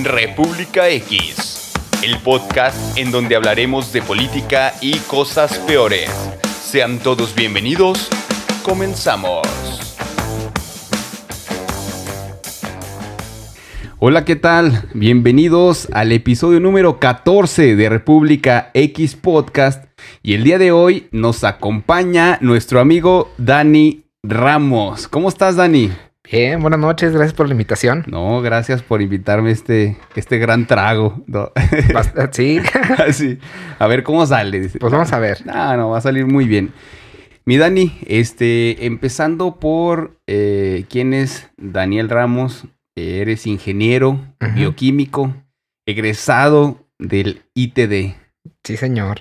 República X, el podcast en donde hablaremos de política y cosas peores. Sean todos bienvenidos. Comenzamos. Hola, ¿qué tal? Bienvenidos al episodio número 14 de República X Podcast. Y el día de hoy nos acompaña nuestro amigo Dani Ramos. ¿Cómo estás, Dani? Bien, buenas noches, gracias por la invitación. No, gracias por invitarme a este, este gran trago. No. Sí. sí. A ver cómo sale. Pues vamos a ver. No, no, va a salir muy bien. Mi Dani, este, empezando por eh, quién es Daniel Ramos, eres ingeniero bioquímico, egresado del ITD. Sí, señor.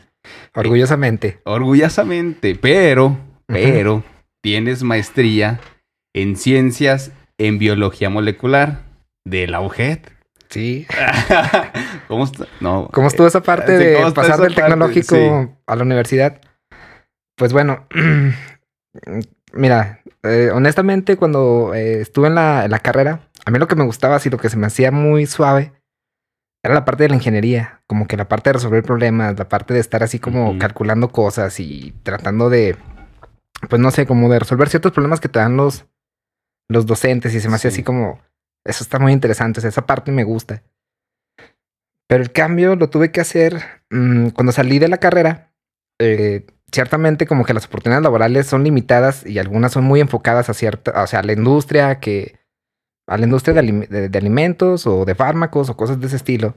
Orgullosamente. Orgullosamente, pero, pero, tienes maestría en ciencias en biología molecular de la UGED. Sí. ¿Cómo está? No. ¿Cómo estuvo esa parte Sí, de ¿cómo está pasar del parte? tecnológico Sí. a la universidad? Pues bueno, mira, eh, honestamente cuando eh, estuve en la, en la carrera, a mí lo que me gustaba, así lo que se me hacía muy suave, era la parte de la ingeniería, como que la parte de resolver problemas, la parte de estar así como calculando cosas y tratando de, pues no sé, como de resolver ciertos problemas que te dan los, los docentes y se me Sí. así como, eso está muy interesante, o sea, esa parte me gusta. Pero el cambio lo tuve que hacer mm, cuando salí de la carrera. eh, ciertamente como que las oportunidades laborales son limitadas y algunas son muy enfocadas a cierta, o sea, a la industria que a la industria de, alim- de- de alimentos o de fármacos o cosas de ese estilo.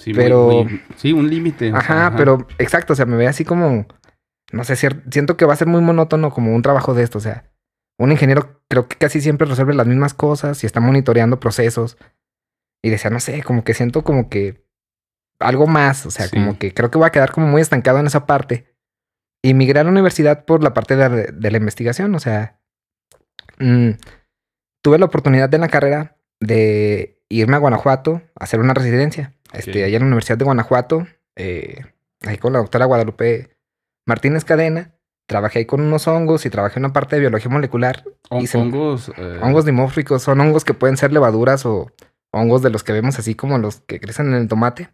Sí, muy- pero- muy- sí, un límite. Ajá, pero exacto, o sea, me ve así como, no sé, siento que va a ser muy monótono como un trabajo de esto, o sea, un ingeniero creo que casi siempre resuelve las mismas cosas y está monitoreando procesos. Y decía, no sé, como que siento como que algo más, o sea, Sí. como que creo que voy a quedar como muy estancado en esa parte. Y migré a la universidad por la parte de, la- de la investigación, o sea, mm, tuve la oportunidad de en la carrera de irme a Guanajuato a hacer una residencia. Este, Ok. allá en la Universidad de Guanajuato, eh, ahí con la doctora Guadalupe Martínez Cadena. Trabajé ahí con unos hongos y trabajé en una parte de biología molecular. Hon- y se- hongos. eh, Hongos dimórficos son hongos que pueden ser levaduras o hongos de los que vemos así como los que crecen en el tomate,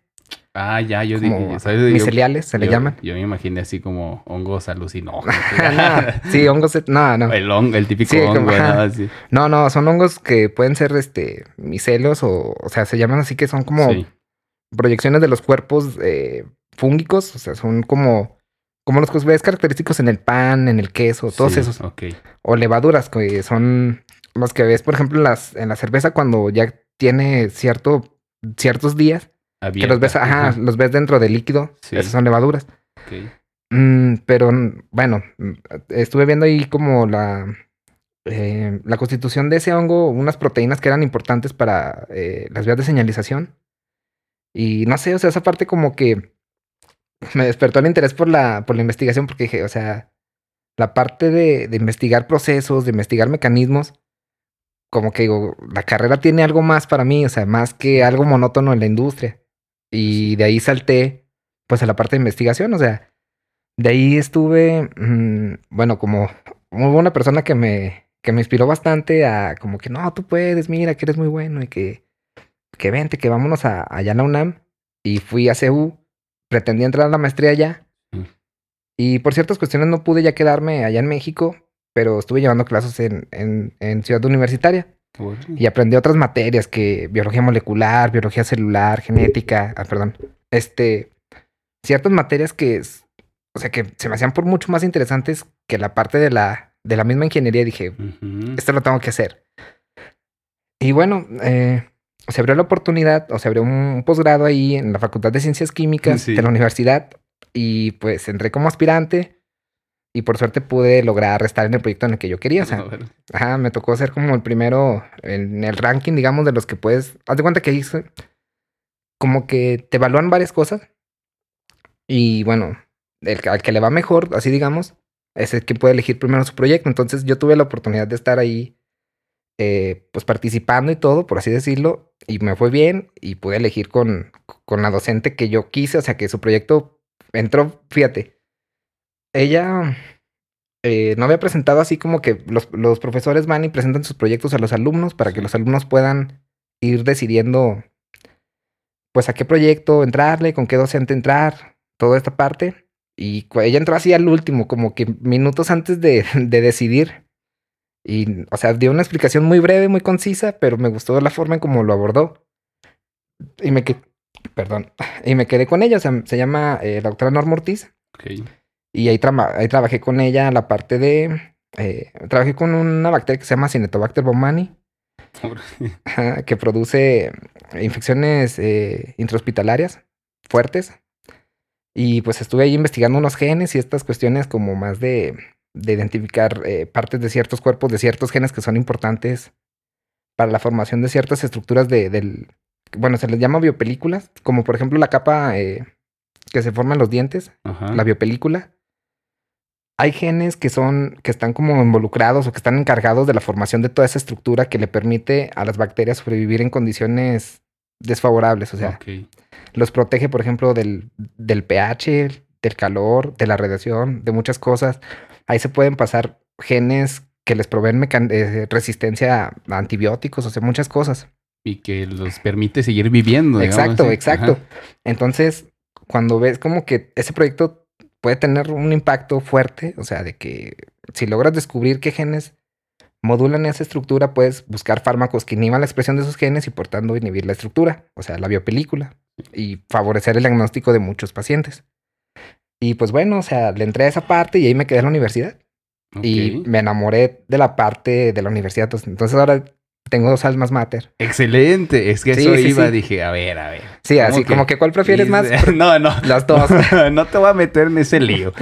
Ah, ya, yo como dije. ¿sabes? Yo- miceliales se le yo- llaman. Yo me imaginé así como hongos alucinógenos. No, sí, hongos, no, no. El, hong- el típico Sí, hongo, como-. ¿no? Así. No, no, son hongos que pueden ser este micelios o, o sea, se llaman así que son como Sí. proyecciones de los cuerpos eh, fúngicos, o sea, son como, como los que ves característicos en el pan, en el queso, todos Sí, esos. Ok. O levaduras, que son los que ves, por ejemplo, en, las, en la cerveza cuando ya tiene cierto, ciertos días, que los ves, ajá, los ves dentro del líquido, Sí. esas son levaduras. ok. Mm, pero mm, bueno, estuve viendo ahí como la, eh, la constitución de ese hongo, unas proteínas que eran importantes para eh, las vías de señalización. Y no sé, o sea, esa parte como que me despertó el interés por la, por la investigación porque dije, o sea, la parte de, de investigar procesos, de investigar mecanismos, como que digo, la carrera tiene algo más para mí, o sea, más que algo monótono en la industria. Y de ahí salté pues a la parte de investigación, o sea, de ahí estuve, mm, bueno, como muy buena persona que me, que me inspiró bastante a como que no, tú puedes, mira que eres muy bueno y que, que vente, que vámonos a, allá a la UNAM. Y fui a CEU, pretendí entrar a la maestría allá. Mm. Y por ciertas cuestiones no pude ya quedarme allá en México, pero estuve llevando clases en, en, en Ciudad Universitaria y aprendí otras materias que biología molecular, biología celular, genética, ah, perdón, este, ciertas materias que, es- o sea, que se me hacían por mucho más interesantes que la parte de la, de la misma ingeniería. Dije, esto lo tengo que hacer. Y bueno, eh, se abrió la oportunidad, o se abrió un posgrado ahí en la Facultad de Ciencias Químicas Sí. de la universidad y pues entré como aspirante y por suerte pude lograr estar en el proyecto en el que yo quería. O sea. Ajá, me tocó ser como el primero en el ranking, digamos, de los que puedes. Haz de cuenta que hice como que te evalúan varias cosas. Y bueno, el, al que le va mejor, así digamos, es el que puede elegir primero su proyecto. Entonces yo tuve la oportunidad de estar ahí, eh, pues participando y todo, por así decirlo. Y me fue bien y pude elegir con, con la docente que yo quise. O sea, que su proyecto entró, fíjate. Ella eh, no había presentado así como que los, los profesores van y presentan sus proyectos a los alumnos para que los alumnos puedan ir decidiendo pues a qué proyecto entrarle, con qué docente entrar, toda esta parte. Y ella entró así al último, como que minutos antes de, de decidir. Y, o sea, dio una explicación muy breve, muy concisa, pero me gustó la forma en cómo lo abordó. Y me quedé, perdón, y me quedé con ella, o sea, se llama eh, la doctora Norma Ortiz. Ok. Y ahí, ahí trabajé con ella la parte de, eh, trabajé con una bacteria que se llama Cinetobacter ajá, que produce infecciones eh, intrahospitalarias fuertes. Y pues estuve ahí investigando unos genes y estas cuestiones como más de, de identificar eh, partes de ciertos cuerpos, de ciertos genes que son importantes para la formación de ciertas estructuras de, del... Bueno, se les llama biopelículas, como por ejemplo la capa eh, que se forma en los dientes, Ajá. la biopelícula. Hay genes que son, que están como involucrados o que están encargados de la formación de toda esa estructura que le permite a las bacterias sobrevivir en condiciones desfavorables. O sea, los protege, por ejemplo, del, del pH, del calor, de la radiación, de muchas cosas. Ahí se pueden pasar genes que les proveen eh, resistencia a antibióticos, o sea, muchas cosas. Y que los permite seguir viviendo. Exacto, así. exacto. Ajá. Entonces, cuando ves como que ese proyecto puede tener un impacto fuerte, o sea, de que si logras descubrir qué genes modulan esa estructura, puedes buscar fármacos que inhiban la expresión de esos genes y por tanto inhibir la estructura, o sea, la biopelícula, y favorecer el diagnóstico de muchos pacientes. Y pues bueno, o sea, le entré a esa parte y ahí me quedé en la universidad. Y me enamoré de la parte de la universidad. Entonces ahora tengo dos almas mater. Excelente. Es que Sí, eso sí, iba, sí. dije, a ver, a ver. Sí, ¿Cómo así que? como que ¿cuál prefieres más? No, no. Las dos. no te voy a meter en ese lío.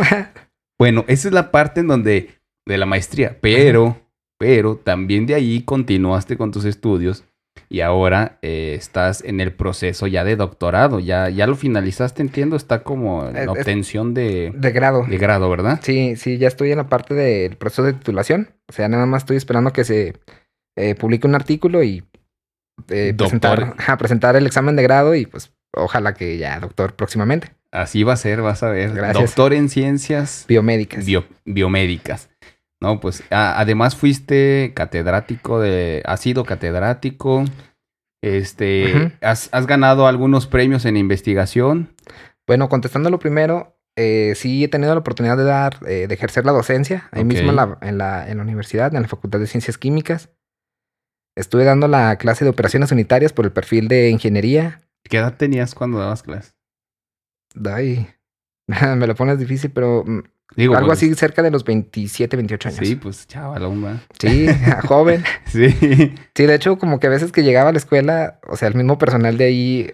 Bueno, esa es la parte en donde de la maestría, pero, pero también de ahí continuaste con tus estudios y ahora eh, estás en el proceso ya de doctorado, ya, ya lo finalizaste, entiendo, está como en obtención de, De grado. de grado, ¿verdad? Sí, sí, ya estoy en la parte del proceso de titulación. O sea, nada más estoy esperando que se eh, publique un artículo y eh, presentar, ajá, presentar el examen de grado y pues ojalá que ya doctor próximamente. Así va a ser, vas a ver. Gracias. Doctor en ciencias Biomédicas. bio- biomédicas. No, pues a- además fuiste catedrático de, has sido catedrático, este, has, has ganado algunos premios en investigación. Bueno, contestando lo primero, eh, sí he tenido la oportunidad de dar, eh, de ejercer la docencia ahí mismo en la, en, la, en la universidad, en la Facultad de Ciencias Químicas. Estuve dando la clase de operaciones unitarias por el perfil de ingeniería. ¿Qué edad tenías cuando dabas clases? Ay, me lo pones difícil, pero mm, Digo, algo pues, así cerca de los 27, 28 años. Sí, pues chavalón, ¿va? Sí, joven. Sí. Sí, de hecho, como que a veces que llegaba a la escuela, o sea, el mismo personal de ahí,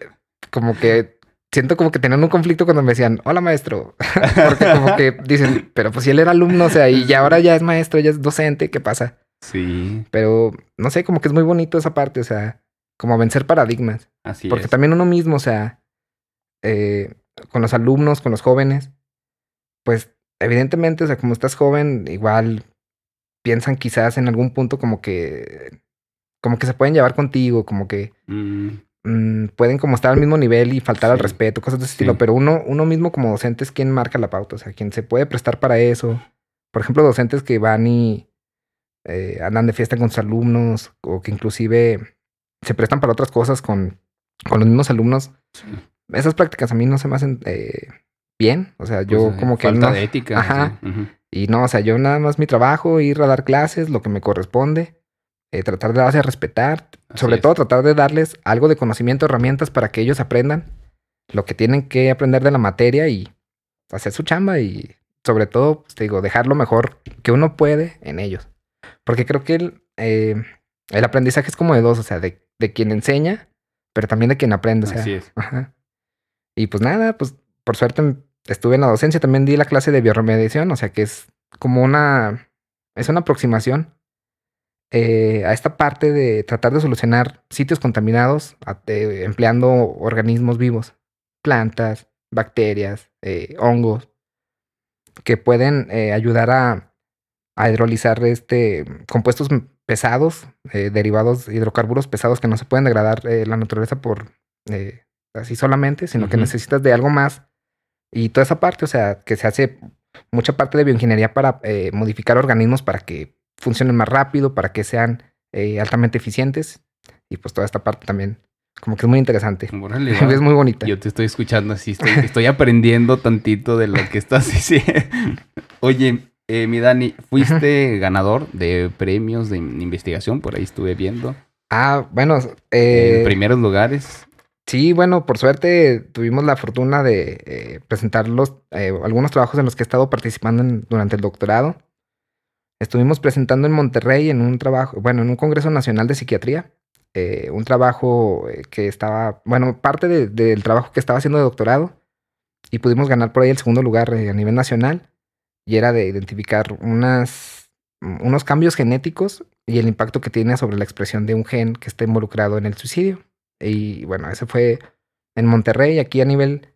como que siento como que tenían un conflicto cuando me decían, hola maestro. Porque como que dicen, pero pues si él era alumno, o sea, y ya ahora ya es maestro, ya es docente, ¿qué pasa? Sí, Pero no sé, como que es muy bonito esa parte, o sea, como vencer paradigmas. así Porque es. también uno mismo, o sea, eh, con los alumnos, con los jóvenes, pues evidentemente, o sea, como estás joven, igual piensan quizás en algún punto como que, como que se pueden llevar contigo, como que Mm, mm, pueden como estar al mismo nivel y faltar al respeto, cosas de ese Sí. estilo, pero uno, uno mismo como docente es quien marca la pauta, o sea, quien se puede prestar para eso. Por ejemplo, docentes que van y eh, andan de fiesta con sus alumnos o que inclusive se prestan para otras cosas con, con los mismos alumnos. sí. Esas prácticas a mí no se me hacen eh, bien, o sea, yo Pues, eh, como que falta no, de ética. Ajá. sí, y no, o sea, yo nada más mi trabajo, ir a dar clases, lo que me corresponde, eh, tratar de darse a respetar, Así sobre es. todo tratar de darles algo de conocimiento, herramientas para que ellos aprendan lo que tienen que aprender de la materia y hacer su chamba y sobre todo, pues, te digo, dejar lo mejor que uno puede en ellos. Porque creo que el, eh, el aprendizaje es como de dos, o sea, de, de quien enseña, pero también de quien aprende. O sea, Así es. Ajá. Y pues nada, pues por suerte estuve en la docencia, también di la clase de bioremediación, o sea que es como una, es una aproximación eh, a esta parte de tratar de solucionar sitios contaminados eh, empleando organismos vivos, plantas, bacterias, eh, hongos, que pueden ayudar a, a hidrolizar este, compuestos pesados, derivados hidrocarburos pesados que no se pueden degradar la naturaleza por así solamente, sino que Ujú. necesitas de algo más. Y toda esa parte, o sea, que se hace mucha parte de bioingeniería para eh, modificar organismos para que funcionen más rápido, para que sean eh, altamente eficientes. Y pues toda esta parte también Como que es muy interesante. Es muy bonita. Yo te estoy escuchando así, estoy, estoy aprendiendo tantito de lo que estás diciendo. Oye, eh, mi Dani, fuiste ganador de premios de in- investigación, por ahí estuve viendo. Ah, bueno, eh, en primeros lugares. Sí, bueno, por suerte tuvimos la fortuna de eh, presentar los, eh, algunos trabajos en los que he estado participando en- durante el doctorado. Estuvimos presentando en Monterrey en un trabajo, bueno, en un Congreso Nacional de Psiquiatría, eh, un trabajo eh, que estaba, bueno, parte de- del trabajo que estaba haciendo de doctorado y pudimos ganar por ahí el segundo lugar a nivel nacional y era de identificar unas, unos cambios genéticos y el impacto que tiene sobre la expresión de un gen que está involucrado en el suicidio. Y bueno, ese fue en Monterrey, aquí a nivel,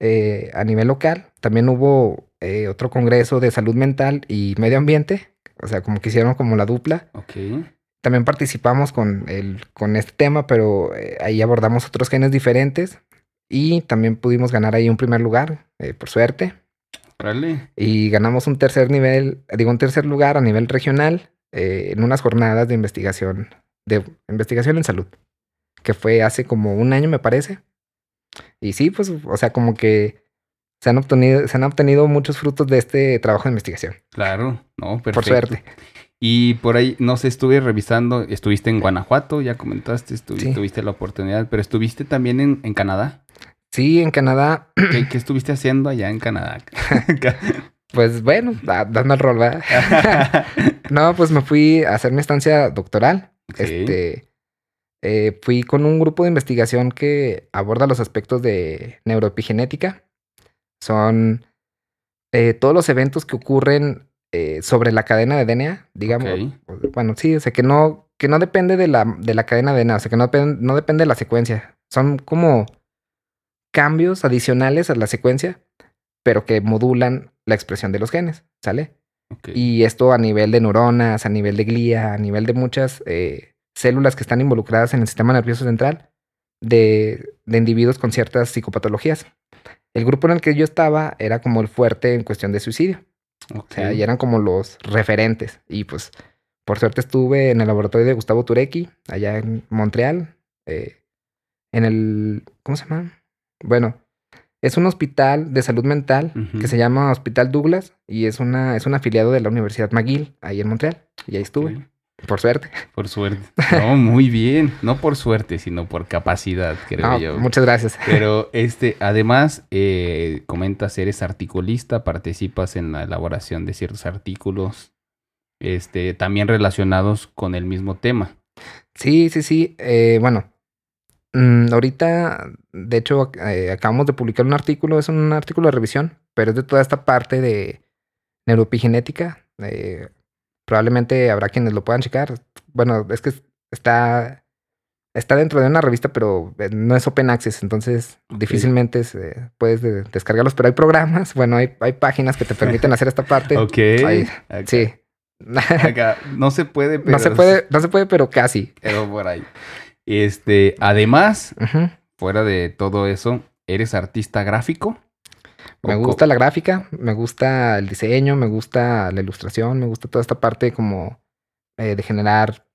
eh, a nivel local. También hubo eh, otro congreso de salud mental y medio ambiente, o sea, como que hicieron como la dupla. Ok. También participamos con, el, con este tema, pero eh, ahí abordamos otros genes diferentes y también pudimos ganar ahí un primer lugar, por suerte. Y ganamos un tercer nivel, digo, un tercer lugar a nivel regional en unas jornadas de investigación, de investigación en salud, que fue hace como un año, me parece. Y sí, pues, o sea, como que se han obtenido, se han obtenido muchos frutos de este trabajo de investigación, Claro, no, perfecto. por suerte. Y por ahí, no sé, estuve revisando, estuviste en Guanajuato, ya comentaste, estu- Sí. tuviste la oportunidad, pero estuviste también en, en Canadá. Sí, en Canadá, ¿Qué, qué estuviste haciendo allá en Canadá? pues bueno, da- dando el rol, ¿verdad? No, pues me fui a hacer mi estancia doctoral. Ok. Este, eh, fui con un grupo de investigación que aborda los aspectos de neuroepigenética. Son eh, todos los eventos que ocurren eh, sobre la cadena de DNA, digamos. Bueno, sí, o sea que no, que no depende de la, de la cadena de DNA, o sea que no, no depende de la secuencia. Son como cambios adicionales a la secuencia, pero que modulan la expresión de los genes, ¿sale? Y esto a nivel de neuronas, a nivel de glía, a nivel de muchas eh, células que están involucradas en el sistema nervioso central de, de individuos con ciertas psicopatologías. El grupo en el que yo estaba era como el fuerte en cuestión de suicidio. O sea, y eran como los referentes. Y pues, por suerte estuve en el laboratorio de Gustavo Turecki, allá en Montreal, eh, en el, ¿cómo se llama? Bueno, es un hospital de salud mental que se llama Hospital Douglas y es, una, es un afiliado de la Universidad McGill, ahí en Montreal. Y ahí estuve. Por suerte. Por suerte. No, muy bien. No por suerte, sino por capacidad, creo No, yo. muchas gracias. Pero este, además, eh, comentas, eres articulista, participas en la elaboración de ciertos artículos, este, también relacionados con el mismo tema. Sí, sí, sí. eh, bueno, mm, ahorita, de hecho, eh, acabamos de publicar un artículo, es un artículo de revisión, pero es de toda esta parte de neuroepigenética. eh, probablemente habrá quienes lo puedan checar. Bueno, es que está, está dentro de una revista, pero eh, no es open access, entonces difícilmente se- puedes de- descargarlos, pero hay programas, bueno, hay, hay páginas que te permiten hacer esta parte. Ok. Ay, Acá- Sí. acá, no se puede, pero no se puede, no se puede, pero casi. pero por ahí. Este, además, fuera de todo eso, ¿eres artista gráfico? Me ¿O co- gusta la gráfica, me gusta el diseño, me gusta la ilustración, me gusta toda esta parte como eh, de generar,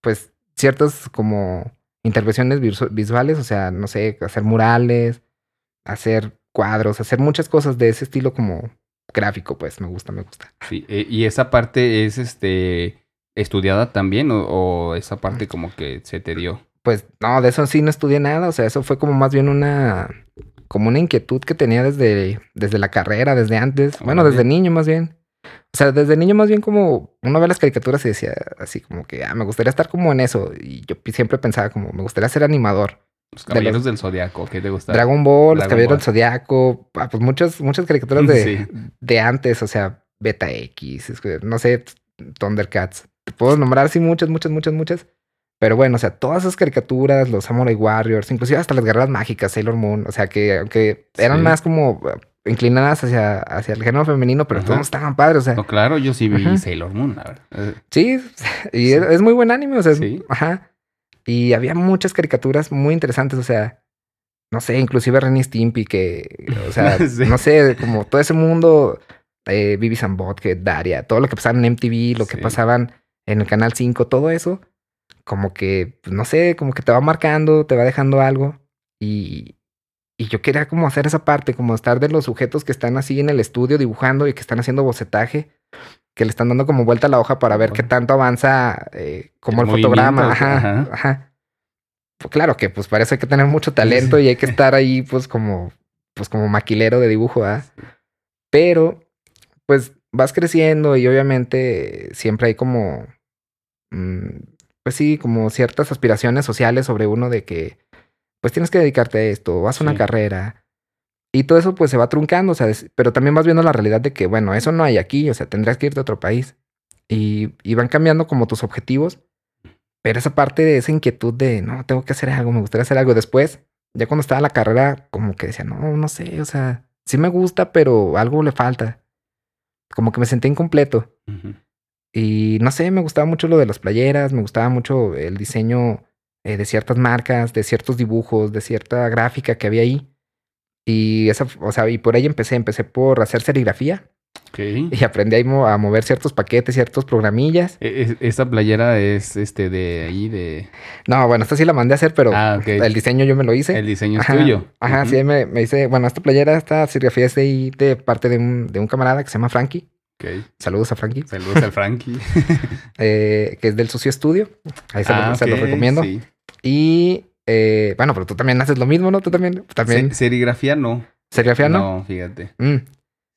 pues, ciertas como intervenciones visu- visuales, o sea, no sé, hacer murales, hacer cuadros, hacer muchas cosas de ese estilo como gráfico, pues, me gusta, me gusta. Sí, eh, y esa parte es este estudiada también o, o esa parte como que se te dio. Pues, no, de eso sí no estudié nada, o sea, eso fue como más bien una, como una inquietud que tenía desde, desde la carrera, desde antes, bueno, desde niño más bien. O sea, desde niño más bien como uno ve las caricaturas y decía así como que, ah, me gustaría estar como en eso. Y yo siempre pensaba como, me gustaría ser animador. Los De Caballeros los- del Zodiaco, ¿qué te gusta? Dragon Ball, Los Caballeros Ball. del Zodiaco, ah, pues muchas, muchas caricaturas de, Sí. de antes, o sea, Beta X, no sé, Thundercats. Te puedo nombrar así muchas, muchas, muchas, muchas. Pero bueno, o sea, todas esas caricaturas, los Samurai Warriors, inclusive hasta las guerras mágicas, Sailor Moon, o sea, que aunque eran Sí. más como eh, inclinadas hacia, hacia el género femenino, pero Ajá. todos estaban padres, o sea, No, claro, yo sí vi. Sailor Moon, la verdad. Eh, Sí, y Sí. Es, es muy buen anime, o sea, es- Sí. ajá. Y había muchas caricaturas muy interesantes, o sea, no sé, inclusive Ren y Stimpy, que, o sea, Sí. no sé, como todo ese mundo, eh, Vivi Botket, Daria, todo lo que pasaba en MTV, lo que pasaban en el Canal 5, todo eso, como que, pues, no sé, como que te va marcando, te va dejando algo. Y, y yo quería como hacer esa parte, como estar de los sujetos que están así en el estudio dibujando y que están haciendo bocetaje, que le están dando como vuelta a la hoja para ver qué tanto avanza eh, como el, El fotograma. Ajá, ajá. ajá. Pues claro que pues para eso hay que tener mucho talento y hay que estar ahí pues como, pues como maquilero de dibujo, ¿verdad? Pero pues vas creciendo y obviamente siempre hay como, mm, pues sí, como ciertas aspiraciones sociales sobre uno de que pues tienes que dedicarte a esto, vas a una Sí. carrera. Y todo eso pues se va truncando, o sea, pero también vas viendo la realidad de que, bueno, eso no hay aquí, o sea, tendrás que irte a otro país. Y, y van cambiando como tus objetivos, pero esa parte de esa inquietud de, no, tengo que hacer algo, me gustaría hacer algo. Después, ya cuando estaba en la carrera, como que decía, no, no sé, o sea, sí me gusta, pero algo le falta. Como que me sentí incompleto. Y no sé, me gustaba mucho lo de las playeras, me gustaba mucho el diseño eh, de ciertas marcas, de ciertos dibujos, de cierta gráfica que había ahí. Y esa, o sea, y por ahí empecé, empecé por hacer serigrafía Ok. y aprendí mo- a mover ciertos paquetes, ciertos programillas. E- es- Esta playera es este de ahí de. No, bueno, esta sí la mandé a hacer, pero Ah, el diseño yo me lo hice. El diseño es Ajá, tuyo. Ajá, sí, me, me hice, bueno, esta playera, esta serigrafía es de ahí de parte de un, de un camarada que se llama Frankie. Saludos a Frankie. Saludos al Frankie. eh, que es del Sucio Estudio. Ahí se, lo, Ah, se lo ok, recomiendo. sí. Y eh, bueno, pero tú también haces lo mismo, ¿no? Tú también. También. Se- serigrafía no. ¿Serigrafía no? No, fíjate. Mm.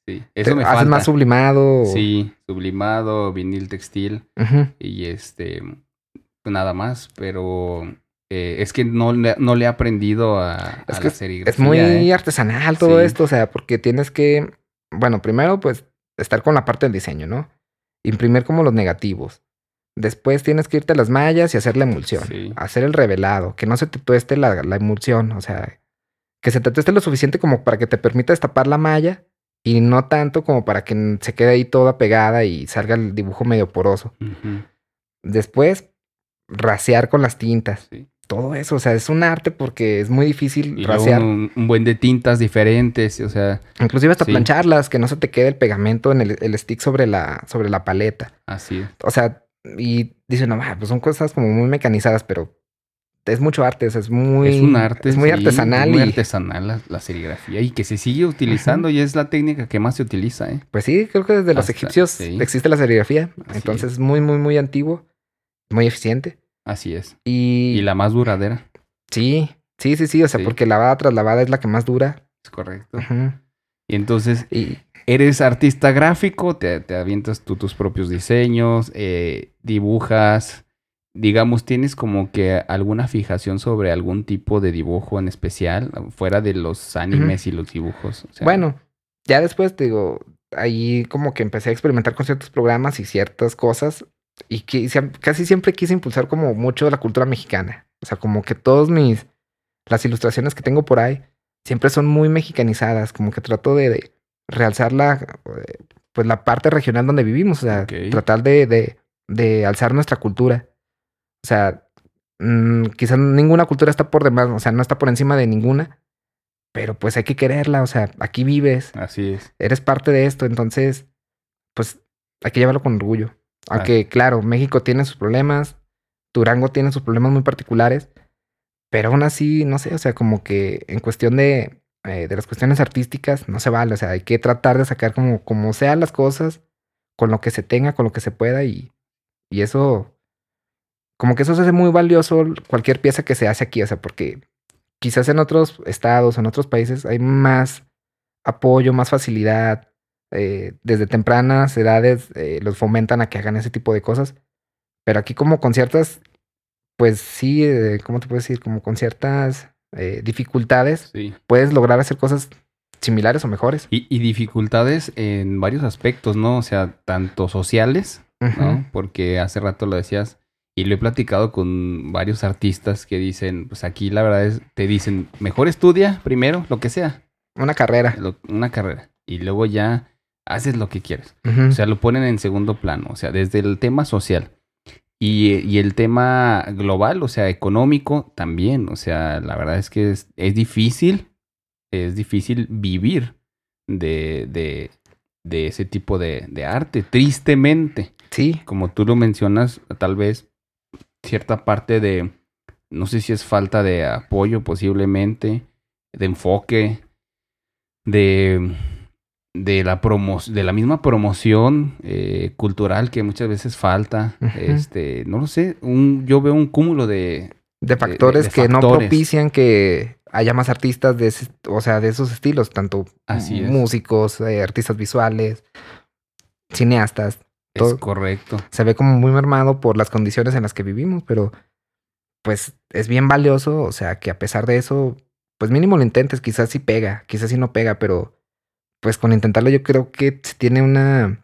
Sí. ¿Te- Eso me ¿Haces falta. más sublimado? Sí, sublimado, vinil textil y este nada más, pero eh, es que no, le- no le he aprendido a, Es a que la Es serigrafía. muy ¿eh? artesanal todo Sí. esto, o sea, porque tienes que, bueno, primero pues estar con la parte del diseño, ¿no? Imprimir como los negativos. Después tienes que irte a las mallas y hacer la emulsión. Sí. Hacer el revelado, que no se te tueste la, la emulsión, o sea, que se te tueste lo suficiente como para que te permita destapar la malla y no tanto como para que se quede ahí toda pegada y salga el dibujo medio poroso. Después, rasear con las tintas. sí. Todo eso, o sea, es un arte porque es muy difícil Y rasear. un, un buen de tintas diferentes, o sea, Inclusive hasta Sí. plancharlas, que no se te quede el pegamento en el, el stick sobre la, sobre la paleta. así. O sea, y dicen, no, ah, pues son cosas como muy mecanizadas, pero es mucho arte, o sea, es muy... es un arte. Es muy sí, artesanal Muy y artesanal la, la serigrafía y que se sigue utilizando y es la técnica que más se utiliza, ¿eh? pues sí, creo que desde los egipcios sí. existe la serigrafía. Así Entonces es muy, muy, muy antiguo, muy eficiente. Así es. Y, Y la más duradera, sí, sí, sí, sí, o sea, Sí. porque lavada tras lavada es la que más dura. es correcto. Y entonces, Y eres artista gráfico, te, te avientas tú tus propios diseños, eh, dibujas, digamos, tienes como que alguna fijación sobre algún tipo de dibujo en especial, fuera de los animes y los dibujos. o sea, Bueno, ya después te digo, ahí como que empecé a experimentar con ciertos programas y ciertas cosas y que casi siempre quise impulsar como mucho la cultura mexicana. O sea, como que todos mis, las ilustraciones que tengo por ahí siempre son muy mexicanizadas, como que trato de, de realzar la, pues la parte regional donde vivimos, o sea, tratar de, de, de alzar nuestra cultura. O sea, mm, quizás ninguna cultura está por demás, o sea, no está por encima de ninguna, pero pues hay que quererla, o sea, aquí vives, Así es. eres parte de esto, entonces, pues hay que llevarlo con orgullo. Ah. Aunque, claro, México tiene sus problemas, Durango tiene sus problemas muy particulares, pero aún así, no sé, o sea, como que en cuestión de, eh, de las cuestiones artísticas, no se vale, o sea, hay que tratar de sacar como, como sean las cosas, con lo que se tenga, con lo que se pueda, y, y eso, como que eso se hace muy valioso cualquier pieza que se hace aquí, o sea, porque quizás en otros estados, en otros países, hay más apoyo, más facilidad. Eh, desde tempranas edades eh, los fomentan a que hagan ese tipo de cosas. Pero aquí como con ciertas, pues sí, eh, ¿cómo te puedo decir? Como con ciertas eh, dificultades, Sí. puedes lograr hacer cosas similares o mejores. Y, y dificultades en varios aspectos, ¿no? O sea, tanto sociales, ¿no? Porque hace rato lo decías y lo he platicado con varios artistas que dicen, pues aquí la verdad es, te dicen, mejor estudia primero, lo que sea, Una carrera. lo- una carrera, y luego ya haces lo que quieres. O sea, lo ponen en segundo plano, o sea, desde el tema social. Y, y el tema global, o sea, económico también. O sea, la verdad es que es, es difícil, es difícil vivir de, de, de ese tipo de, de arte, tristemente. sí, Como tú lo mencionas, tal vez cierta parte de, no sé si es falta de apoyo posiblemente, de enfoque, de, de, la, promo de la misma promoción eh, cultural que muchas veces falta. Este, no lo sé, un, yo veo un cúmulo de... De factores de que no propician que haya más artistas de ese, o sea, de esos estilos, tanto Así es. músicos, eh, artistas visuales, cineastas. Es Todo- correcto. Se ve como muy mermado por las condiciones en las que vivimos, pero pues es bien valioso, o sea, que a pesar de eso, pues mínimo lo intentes, quizás sí pega, quizás sí no pega, pero pues con intentarlo yo creo que se tiene una...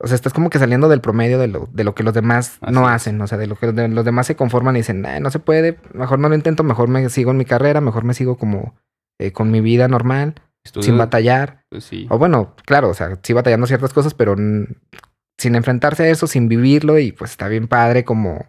O sea, estás como que saliendo del promedio de lo, de lo que los demás Así no es. hacen, o sea, de lo que de- los demás se conforman y dicen, "Ay, no se puede, mejor no lo intento, mejor me sigo en mi carrera, mejor me sigo como eh, con mi vida normal, Estudio- sin batallar. pues sí. O bueno, claro, o sea, sí batallando ciertas cosas, pero sin enfrentarse a eso, sin vivirlo y pues está bien padre como...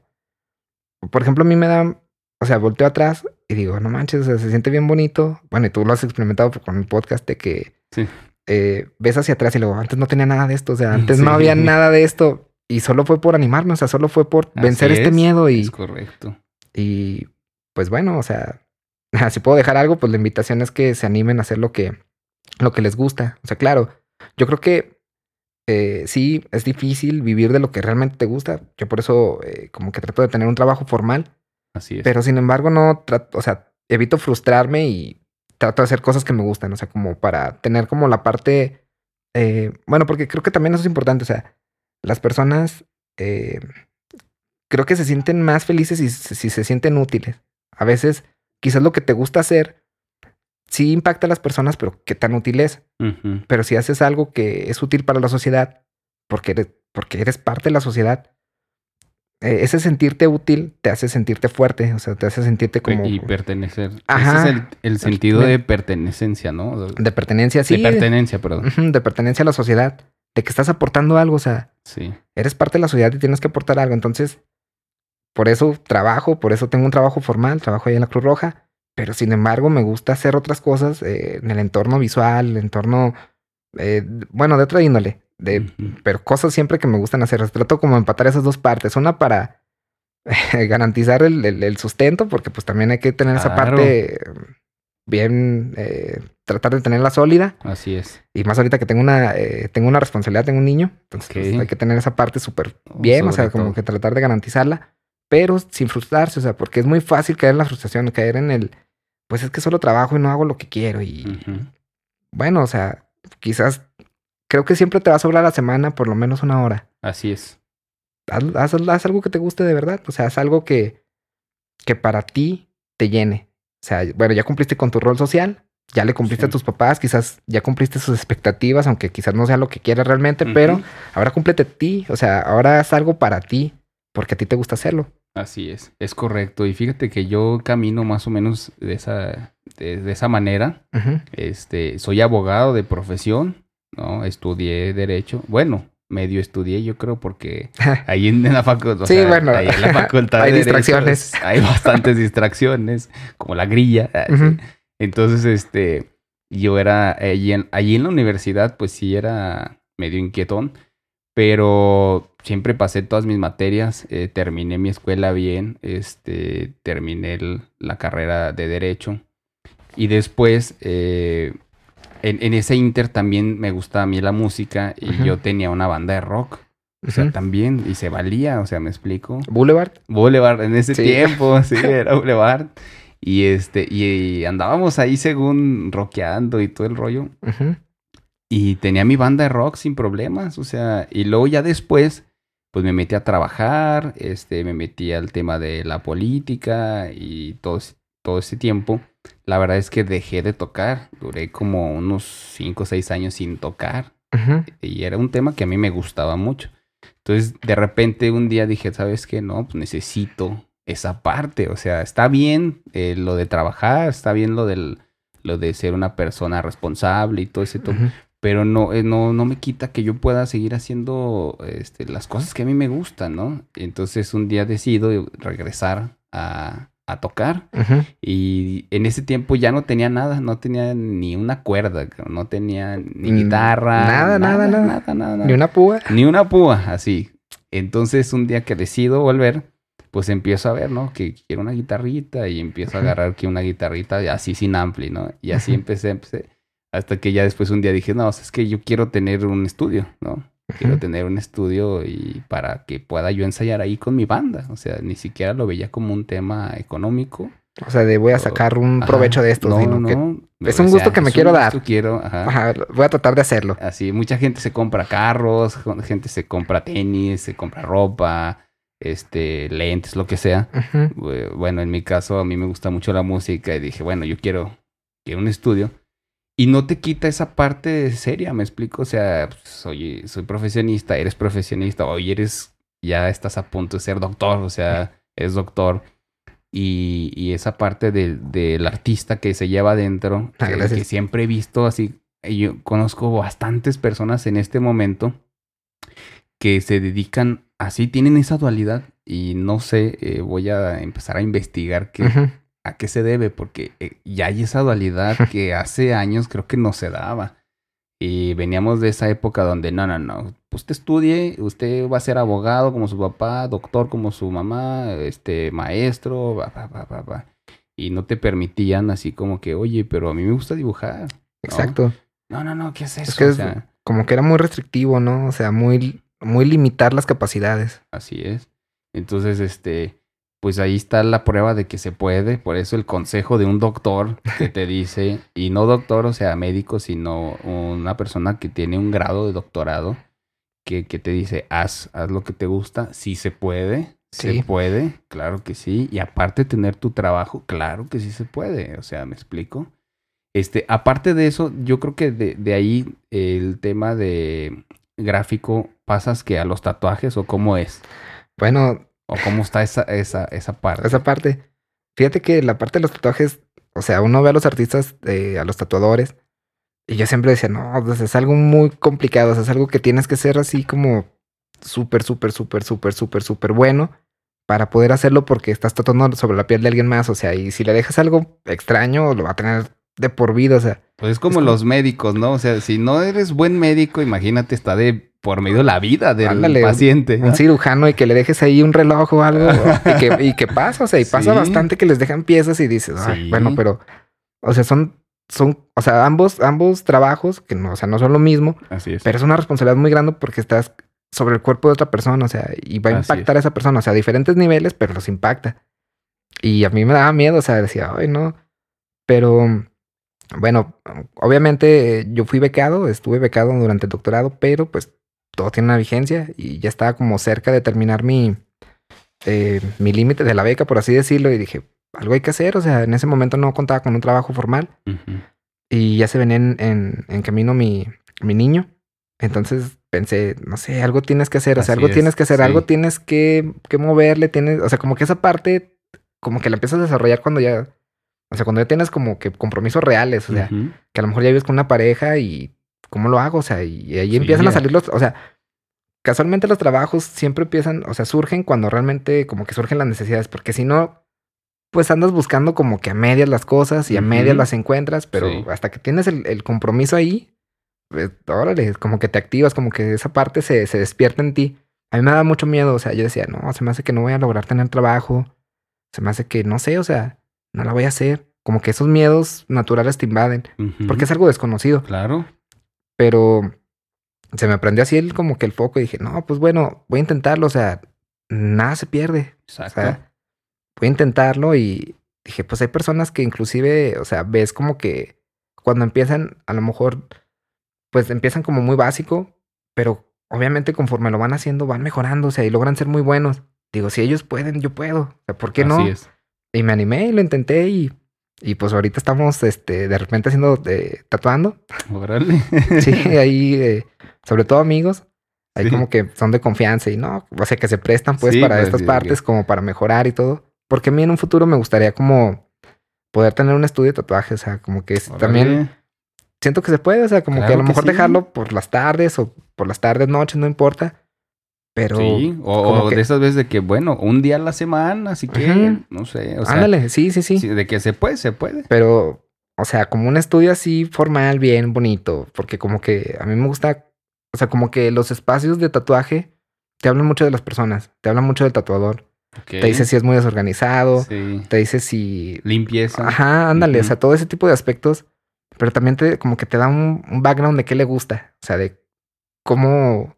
Por ejemplo, a mí me da... O sea, volteo atrás y digo, no manches, o sea, se siente bien bonito. Bueno, y tú lo has experimentado con el podcast de que Sí. eh, ves hacia atrás y luego, antes no tenía nada de esto, o sea, antes Sí. no había nada de esto. Y solo fue por animarme, o sea, solo fue por Así vencer este es, miedo y, Es correcto. y pues bueno, o sea, si puedo dejar algo, pues la invitación es que se animen a hacer lo que, lo que les gusta. O sea, claro, yo creo que eh, sí es difícil vivir de lo que realmente te gusta. Yo por eso eh, como que trato de tener un trabajo formal, Así es. pero sin embargo no trato, o sea, evito frustrarme y trato de hacer cosas que me gustan, o sea, como para tener como la parte, eh, bueno, porque creo que también eso es importante, o sea, las personas eh, creo que se sienten más felices si, si se sienten útiles. A veces quizás lo que te gusta hacer sí impacta a las personas, pero qué tan útil es. Pero si haces algo que es útil para la sociedad, porque eres, porque eres parte de la sociedad, ese sentirte útil te hace sentirte fuerte, o sea, te hace sentirte como Y pertenecer. Ajá. Ese es el, el sentido de pertenencia, ¿no? De, de pertenencia, sí. pertenencia, perdón. De pertenencia a la sociedad, de que estás aportando algo, o sea, Sí. eres parte de la sociedad y tienes que aportar algo. Entonces, por eso trabajo, por eso tengo un trabajo formal, trabajo ahí en la Cruz Roja, pero sin embargo me gusta hacer otras cosas eh, en el entorno visual, el entorno, eh, bueno, de otra índole, de, pero cosas siempre que me gustan hacer. Trato como empatar esas dos partes, una para garantizar el, el- el sustento, porque pues también hay que tener esa parte bien, eh, tratar de tenerla sólida. Así es. Y más ahorita que tengo una, eh, tengo una responsabilidad, tengo un niño. Entonces pues, hay que tener esa parte súper bien, o sea, como todo. que tratar de garantizarla, pero sin frustrarse, o sea, porque es muy fácil caer en la frustración, caer en el, pues es que solo trabajo y no hago lo que quiero. Y bueno, o sea, quizás creo que siempre te va a sobrar la semana por lo menos una hora. Así es. Haz, haz- haz algo que te guste de verdad, o sea, haz algo que, que para ti te llene. O sea, bueno, ya cumpliste con tu rol social, ya le cumpliste Sí. a tus papás, quizás ya cumpliste sus expectativas, aunque quizás no sea lo que quieras realmente, pero ahora cúmplete a ti, o sea, ahora haz algo para ti, porque a ti te gusta hacerlo. Así es. Es correcto. Y fíjate que yo camino más o menos de esa, de, de esa manera. Ujú. Este, soy abogado de profesión, ¿no? Estudié derecho. Bueno, medio estudié, yo creo, porque ahí en, la facultad, Sí, bueno, ahí en la facultad hay de Derecho distracciones. hay bastantes distracciones, como la grilla. ah. Entonces, este, yo era allí en, allí en la universidad, pues sí era medio inquietón, pero siempre pasé todas mis materias, eh, terminé mi escuela bien, este, terminé el- la carrera de derecho y después eh, en, en ese inter también me gustaba a mí la música y yo tenía una banda de rock, o sea, también y se valía, o sea, me explico. Boulevard. Boulevard en ese Sí. tiempo, sí, era Boulevard. Y este, y andábamos ahí según rockeando y todo el rollo. Y tenía mi banda de rock sin problemas, o sea, y luego ya después, pues me metí a trabajar, este, me metí al tema de la política y todo, todo ese tiempo. La verdad es que dejé de tocar, duré como unos 5 o 6 años sin tocar y era un tema que a mí me gustaba mucho. Entonces, de repente un día dije, ¿sabes qué? No, pues necesito esa parte. O sea, está bien eh, lo de trabajar, está bien lo del lo de ser una persona responsable y todo ese to- Ujú. pero no, eh, no, no me quita que yo pueda seguir haciendo este, las cosas que a mí me gustan, ¿no? Entonces un día decido regresar a, a tocar Ujú. y en ese tiempo ya no tenía nada, no tenía ni una cuerda, no tenía ni Mm, guitarra, nada, nada, nada. nada, nada, Ni una púa. ni una púa, así. Entonces un día que decido volver, pues empiezo a ver, ¿no? Que quiero una guitarrita y empiezo a agarrar que una guitarrita así sin ampli, ¿no? Y así empecé, empecé. Hasta que ya después un día dije, no, es que yo quiero tener un estudio, ¿no? Quiero tener un estudio y para que pueda yo ensayar ahí con mi banda. O sea, ni siquiera lo veía como un tema económico. O sea, de voy a sacar un Ajá. provecho de esto. No, sino no. que es un gusto que me quiero dar. quiero, ajá. ajá, voy a tratar de hacerlo. Así, mucha gente se compra carros, gente se compra tenis, se compra ropa, este, lentes, lo que sea. Bueno, en mi caso, a mí me gusta mucho la música y dije, bueno, yo quiero, quiero un estudio. Y no te quita esa parte seria, me explico. O sea, pues, soy, soy profesionista, eres profesionista, hoy eres, ya estás a punto de ser doctor, o sea, eres doctor. Y, y esa parte del, del artista que se lleva adentro, Ah, que- que siempre he visto así, yo conozco bastantes personas en este momento que se dedican así, tienen esa dualidad y no sé, eh, voy a empezar a investigar qué, Ujú. A qué se debe, porque eh, ya hay esa dualidad que hace años creo que no se daba. Y veníamos de esa época donde no, no, no, usted estudie, usted va a ser abogado como su papá, doctor como su mamá, este maestro, va, va, va, va. Y no te permitían así como que, oye, pero a mí me gusta dibujar. ¿no? Exacto. No, no, no, ¿qué es eso? Es que O es- sea, Como que era muy restrictivo, ¿no? O sea, muy, muy limitar las capacidades. Así es. Entonces, este, pues ahí está la prueba de que se puede. Por eso el consejo de un doctor que te dice, y no doctor, o sea, médico, sino una persona que tiene un grado de doctorado, que, que te dice, haz, haz lo que te gusta, sí se puede. Se Sí. puede, claro que sí. Y aparte tener tu trabajo, claro que sí se puede. O sea, ¿me explico? Este, aparte de eso, yo creo que de, de ahí el tema de gráfico pasas que a los tatuajes o cómo es. Bueno, ¿O cómo está esa, esa, esa parte? esa parte. Fíjate que la parte de los tatuajes, o sea, uno ve a los artistas, eh, a los tatuadores, y yo siempre decía, no, pues es algo muy complicado, o sea, es algo que tienes que ser así como súper, súper, súper, súper, súper, súper bueno para poder hacerlo porque estás tatuando sobre la piel de alguien más, o sea, y si le dejas algo extraño, lo va a tener de por vida, o sea, Pues es como es como- los médicos, ¿no? O sea, si no eres buen médico, imagínate, está de por medio la vida del Ándale, un- paciente. ¿no? un cirujano y que le dejes ahí un reloj o algo, y que, y que pasa, o sea, y pasa Sí. bastante que les dejan piezas y dices, "Ay, Sí. bueno, pero, o sea, son, son, o sea, ambos, ambos trabajos, que no, o sea, no son lo mismo, Así es. pero es una responsabilidad muy grande porque estás sobre el cuerpo de otra persona, o sea, y va a Así impactar a esa persona, o sea, a diferentes niveles, pero los impacta. Y a mí me daba miedo, o sea, decía, ay, no, pero, bueno, obviamente eh, yo fui becado, estuve becado durante el doctorado, pero pues todo tiene una vigencia y ya estaba como cerca de terminar mi, eh, mi límite de la beca, por así decirlo, y dije, algo hay que hacer, o sea, en ese momento no contaba con un trabajo formal Ujú. y ya se venía en, en, en camino mi, mi niño. Entonces pensé, no sé, algo tienes que hacer, o sea, Así algo es, tienes que hacer, sí. algo tienes que, que moverle, tienes, o sea, como que esa parte, como que la empiezas a desarrollar cuando ya, o sea, cuando ya tienes como que compromisos reales, o sea, Ujú. que a lo mejor ya vives con una pareja y cómo lo hago, o sea, y ahí Sí, empiezan a salir los, o sea, casualmente los trabajos siempre empiezan, o sea, surgen cuando realmente como que surgen las necesidades, porque si no, pues andas buscando como que a medias las cosas y a medias las encuentras, pero Sí. hasta que tienes el, el compromiso ahí, pues, órale, como que te activas, como que esa parte se, se despierta en ti. A mí me daba mucho miedo, o sea, yo decía, no, se me hace que no voy a lograr tener trabajo, se me hace que, no sé, o sea, no la voy a hacer. Como que esos miedos naturales te invaden, porque es algo desconocido Claro. Pero se me prendió así el, como que el foco y dije, no, pues bueno, voy a intentarlo, o sea, nada se pierde, o Exacto. sea, voy a intentarlo y dije, pues hay personas que inclusive, o sea, ves como que cuando empiezan, a lo mejor, pues empiezan como muy básico, pero obviamente conforme lo van haciendo, van mejorando, o sea, y logran ser muy buenos. Digo, si ellos pueden, yo puedo, o sea, ¿por qué no? Así es. Y me animé y lo intenté y, y pues ahorita estamos, este, de repente haciendo, eh, tatuando. Órale. Sí, ahí, eh, sobre todo amigos, Sí. como que son de confianza y no, o sea, que se prestan pues Sí, para pues, estas sí, partes como para mejorar y todo. Porque a mí en un futuro me gustaría como poder tener un estudio de tatuaje, o sea, como que también siento que se puede, o sea, como que a lo mejor dejarlo por las tardes o por las tardes, noches, no importa. Pero, Sí, o, como o que- de esas veces de que, bueno, un día a la semana, así que, no sé, o sea, ándale, sí, sí, sí, de que se puede, se puede. Pero, o sea, como un estudio así formal, bien bonito, porque como que a mí me gusta, o sea, como que los espacios de tatuaje te hablan mucho de las personas, te hablan mucho del tatuador. Te dice si es muy desorganizado. Sí. Te dice si... Limpieza. Ajá, ándale. O sea, todo ese tipo de aspectos. Pero también te, como que te da un, un background de qué le gusta. O sea, de cómo...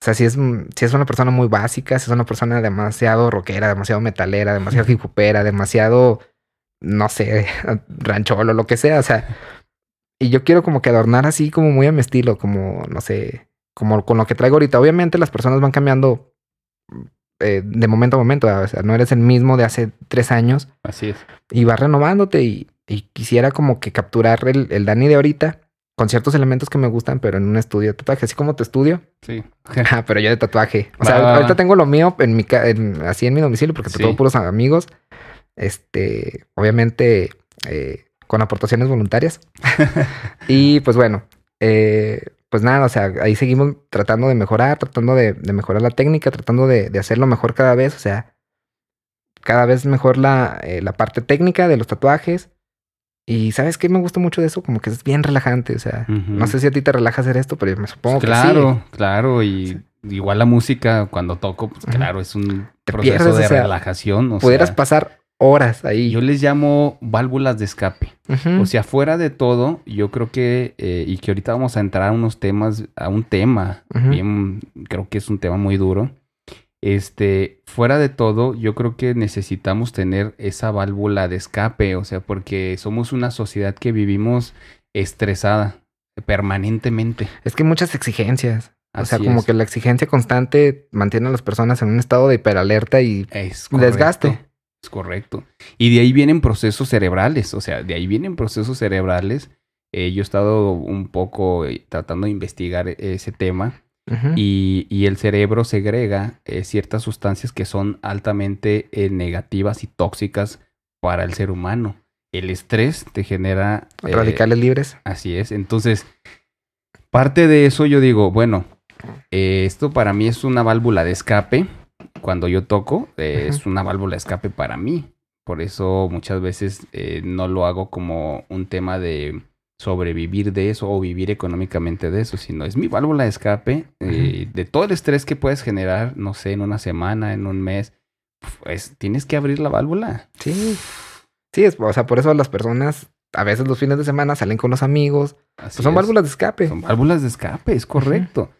O sea, si es, si es una persona muy básica, si es una persona demasiado rockera, demasiado metalera, demasiado hip hopera, demasiado, no sé, rancholo, lo que sea. O sea, y yo quiero como que adornar así como muy a mi estilo, como, no sé, como con lo que traigo ahorita. Obviamente las personas van cambiando eh, de momento a momento. O sea, no eres el mismo de hace tres años Así es. y vas renovándote y, y quisiera como que capturar el, el Dani de ahorita con ciertos elementos que me gustan, pero en un estudio de tatuaje, así como tu estudio, Sí. Ah, pero yo de tatuaje. O sea, ahorita tengo lo mío en mi en- así en mi domicilio porque Sí. tengo puros amigos. Este, obviamente eh, con aportaciones voluntarias. y pues bueno, eh, pues nada, o sea, ahí seguimos tratando de mejorar, tratando de, de mejorar la técnica, tratando de, de hacerlo mejor cada vez. O sea, cada vez mejor la, eh, la parte técnica de los tatuajes. Y ¿sabes qué me gusta mucho de eso? Como que es bien relajante. O sea, no sé si a ti te relaja hacer esto, pero yo me supongo claro, que sí. claro. Y igual la música, cuando toco, pues claro, es un Te proceso pierdes, o de sea, relajación. O Pudieras sea, pasar horas ahí. yo les llamo válvulas de escape. O sea, fuera de todo, yo creo que, eh, y que ahorita vamos a entrar a unos temas, a un tema, bien, creo que es un tema muy duro. Este, fuera de todo, yo creo que necesitamos tener esa válvula de escape, o sea, porque somos una sociedad que vivimos estresada permanentemente. Es que hay muchas exigencias. O sea, Así como es. que la exigencia constante mantiene a las personas en un estado de hiperalerta y Es Desgaste. Es correcto. Y de ahí vienen procesos cerebrales, o sea, de ahí vienen procesos cerebrales. Eh, yo he estado un poco eh, tratando de investigar ese tema Y, y el cerebro segrega eh, ciertas sustancias que son altamente eh, negativas y tóxicas para el ser humano. El estrés te genera... eh, radicales libres. Así es. Entonces, parte de eso yo digo, bueno, esto para mí es una válvula de escape. Cuando yo toco, es una válvula de escape para mí. Por eso muchas veces no lo hago como un tema de sobrevivir de eso o vivir económicamente de eso, sino es mi válvula de escape eh, de todo el estrés que puedes generar, no sé, en una semana, en un mes. Pues tienes que abrir la válvula. Sí. Sí, es, o sea, por eso las personas a veces los fines de semana salen con los amigos. Así Pues son es. válvulas de escape. Son válvulas de escape, es correcto.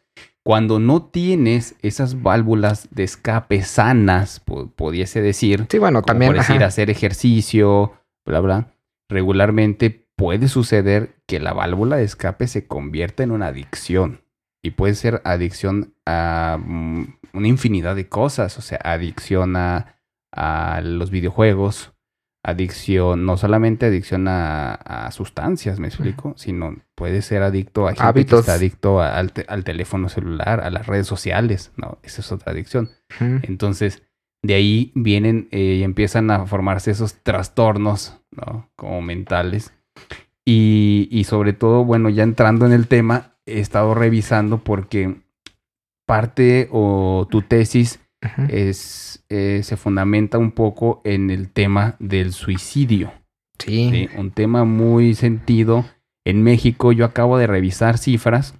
Cuando no tienes esas válvulas de escape sanas, po- pudiese decir, Sí, bueno, también. por decir ajá. hacer ejercicio, bla, bla, regularmente puede suceder que la válvula de escape se convierta en una adicción. Y puede ser adicción a mm, una infinidad de cosas, o sea, adicción a, a los videojuegos, adicción, no solamente adicción a, a sustancias, me explico, sino puede ser adicto a gente Hábitos. que está adicto a- al, te- al teléfono celular, a las redes sociales, no, esa es otra adicción. Entonces, de ahí vienen eh, y empiezan a formarse esos trastornos, ¿no? Como mentales. Y, y sobre todo, bueno, ya entrando en el tema, he estado revisando porque parte o tu tesis es, eh, se fundamenta un poco en el tema del suicidio. Sí. ¿sí? Un tema muy sentido. En México yo acabo de revisar cifras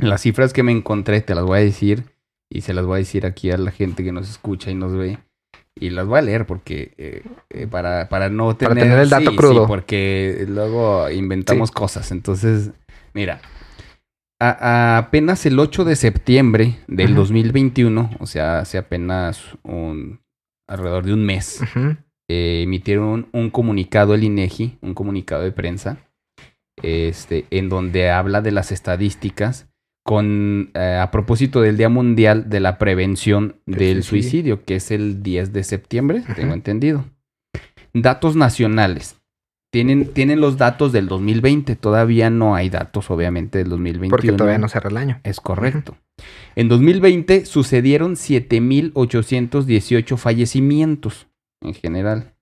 las cifras que me encontré te las voy a decir y se las voy a decir aquí a la gente que nos escucha y nos ve. Y las voy a leer porque eh, eh, para, para no Para tener, el dato sí, crudo. sí, porque luego inventamos cosas. Entonces, mira, a- a apenas el 8 de septiembre del Ujú. 2021, o sea, hace apenas un alrededor de un mes, eh, emitieron un, un comunicado el INEGI, un comunicado de prensa, este, en donde habla de las estadísticas con eh, a propósito del Día Mundial de la Prevención Del suicidio. Que es el 10 de septiembre, tengo entendido. Datos nacionales. Tienen, tienen los datos del 2020, todavía no hay datos, obviamente, del 2021. Porque todavía no cerra el año. Es correcto. En 2020 sucedieron 7.818 fallecimientos en general.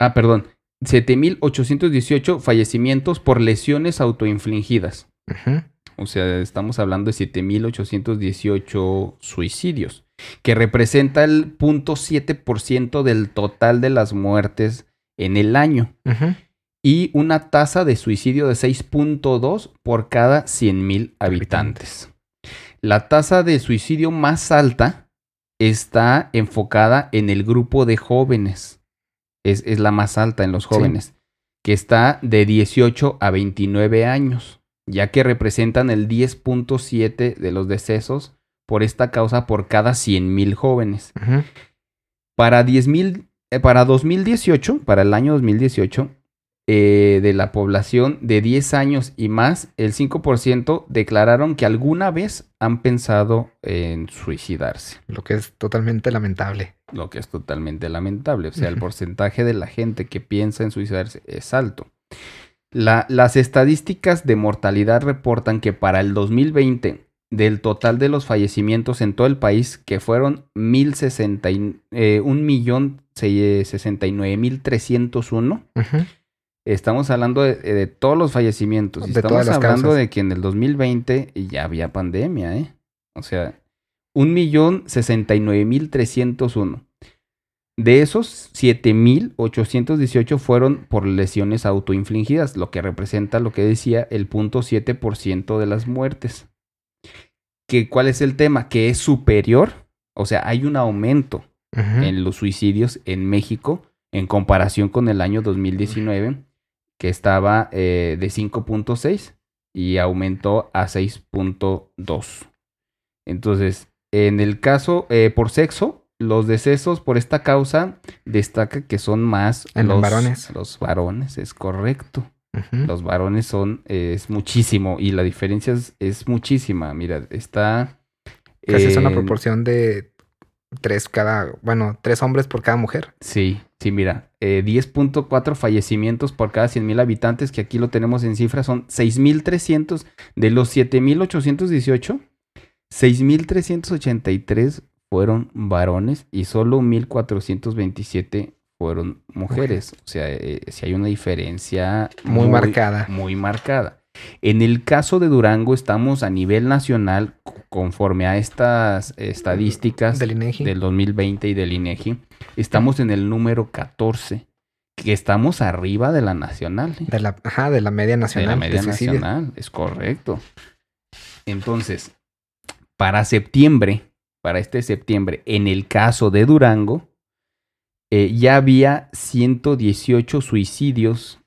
Ah, perdón. 7.818 fallecimientos por lesiones autoinfligidas. Ujú. O sea, estamos hablando de 7.818 suicidios, que representa el 0.7% del total de las muertes en el año. Y una tasa de suicidio de 6.2 por cada 100.000 habitantes. La tasa de suicidio más alta está enfocada en el grupo de jóvenes. Es, es la más alta en los jóvenes, que está de 18 a 29 años, ya que representan el 10.7 de los decesos por esta causa por cada 100.000 jóvenes. Para 10.000, eh, para 2018, para el año 2018, eh, de la población de 10 años y más, el 5% declararon que alguna vez han pensado en suicidarse, Lo que es totalmente lamentable. lo que es totalmente lamentable. O sea, el porcentaje de la gente que piensa en suicidarse es alto. La- las estadísticas de mortalidad reportan que para el 2020, del total de los fallecimientos en todo el país, que fueron 1060 y- eh, 1.069.301, Ujú. Estamos hablando de, de todos los fallecimientos. Y estamos hablando causas. de que en el 2020 ya había pandemia, ¿eh? O sea, 1.069.301. De esos, 7.818 fueron por lesiones autoinfligidas, lo que representa lo que decía el 0.7% de las muertes. ¿Que, ¿Cuál es el tema? Que es superior, o sea, hay un aumento en los suicidios en México en comparación con el año 2019, que estaba eh, de 5.6 y aumentó a 6.2. Entonces, en el caso eh, por sexo, los decesos por esta causa destaca que son más En los los varones. Los varones, es correcto. Los varones son, eh, es muchísimo y la diferencia es, es muchísima. Mira, está... Casi es una proporción de tres cada, bueno, tres hombres por cada mujer. Sí, sí, mira, eh, 10.4 fallecimientos por cada 100.000 habitantes, que aquí lo tenemos en cifras, son 6.300 de los 7.818, 6.383 fueron varones y solo 1.427 fueron mujeres. O sea, eh, si hay una diferencia Muy marcada. Muy marcada. En el caso de Durango estamos a nivel nacional, conforme a estas estadísticas Del INEGI. del 2020 y del INEGI, estamos en el número 14, que estamos arriba de la nacional. ¿eh? De la, ajá, de la media de nacional. la media nacional, es correcto. Entonces, para septiembre, para este septiembre, en el caso de Durango, eh, ya había 118 suicidios.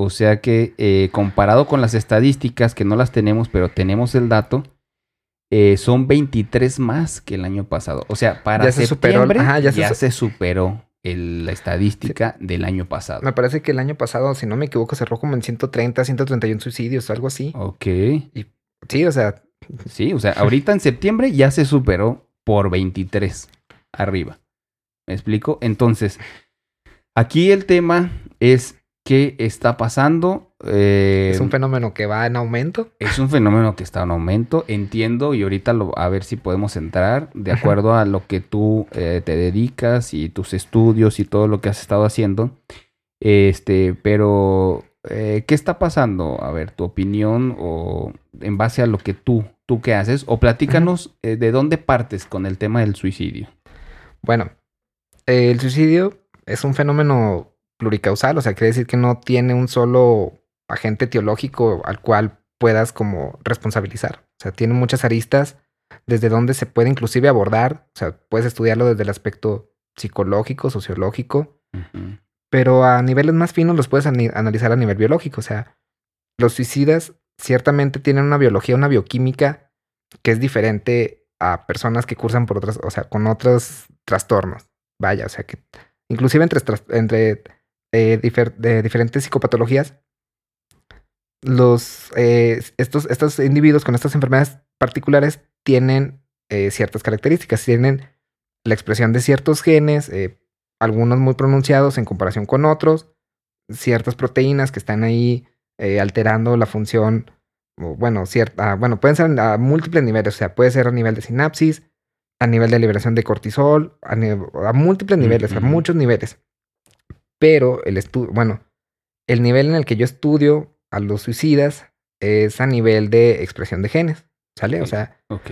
O sea que eh, comparado con las estadísticas, que no las tenemos, pero tenemos el dato, eh, son 23 más que el año pasado. O sea, para Ya se superó, septiembre ajá, ya ya, se se, su- superó el- la estadística del año pasado. Me parece que el año pasado, si no me equivoco, cerró como en 130, 131 suicidios, algo así. Ok. Sí, o sea, Sí, o sea, ahorita en septiembre ya se superó por 23 arriba. ¿Me explico? Entonces, aquí el tema es qué está pasando. Eh, es un fenómeno que va en aumento. es un fenómeno que está en aumento, entiendo, y ahorita lo, a ver si podemos entrar de acuerdo a lo que tú eh, te dedicas y tus estudios y todo lo que has estado haciendo. Este, pero, eh, ¿qué está pasando? A ver, tu opinión o en base a lo que tú, tú qué haces, o platícanos eh, de dónde partes con el tema del suicidio. Bueno, eh, el suicidio es un fenómeno pluricausal, o sea, quiere decir que no tiene un solo agente teológico al cual puedas como responsabilizar. O sea, tiene muchas aristas desde donde se puede inclusive abordar, o sea, puedes estudiarlo desde el aspecto psicológico, sociológico, pero a niveles más finos los puedes analizar a nivel biológico. O sea, los suicidas ciertamente tienen una biología, una bioquímica que es diferente a personas que cursan por otras, o sea, con otros trastornos. Vaya, o sea que inclusive entre, entre eh, diferentes psicopatologías, los, eh, estos, estos individuos con estas enfermedades particulares tienen eh, ciertas características, tienen la expresión de ciertos genes, algunos muy pronunciados en comparación con otros, ciertas proteínas que están ahí eh, alterando la función, o, bueno, cierta, bueno, pueden ser a múltiples niveles, o sea, puede ser a nivel de sinapsis, a nivel de liberación de cortisol, a, múltiples niveles, a muchos niveles. Pero el estudio, bueno, el nivel en el que yo estudio a los suicidas es a nivel de expresión de genes, ¿sale? O Ok. sea, Ok.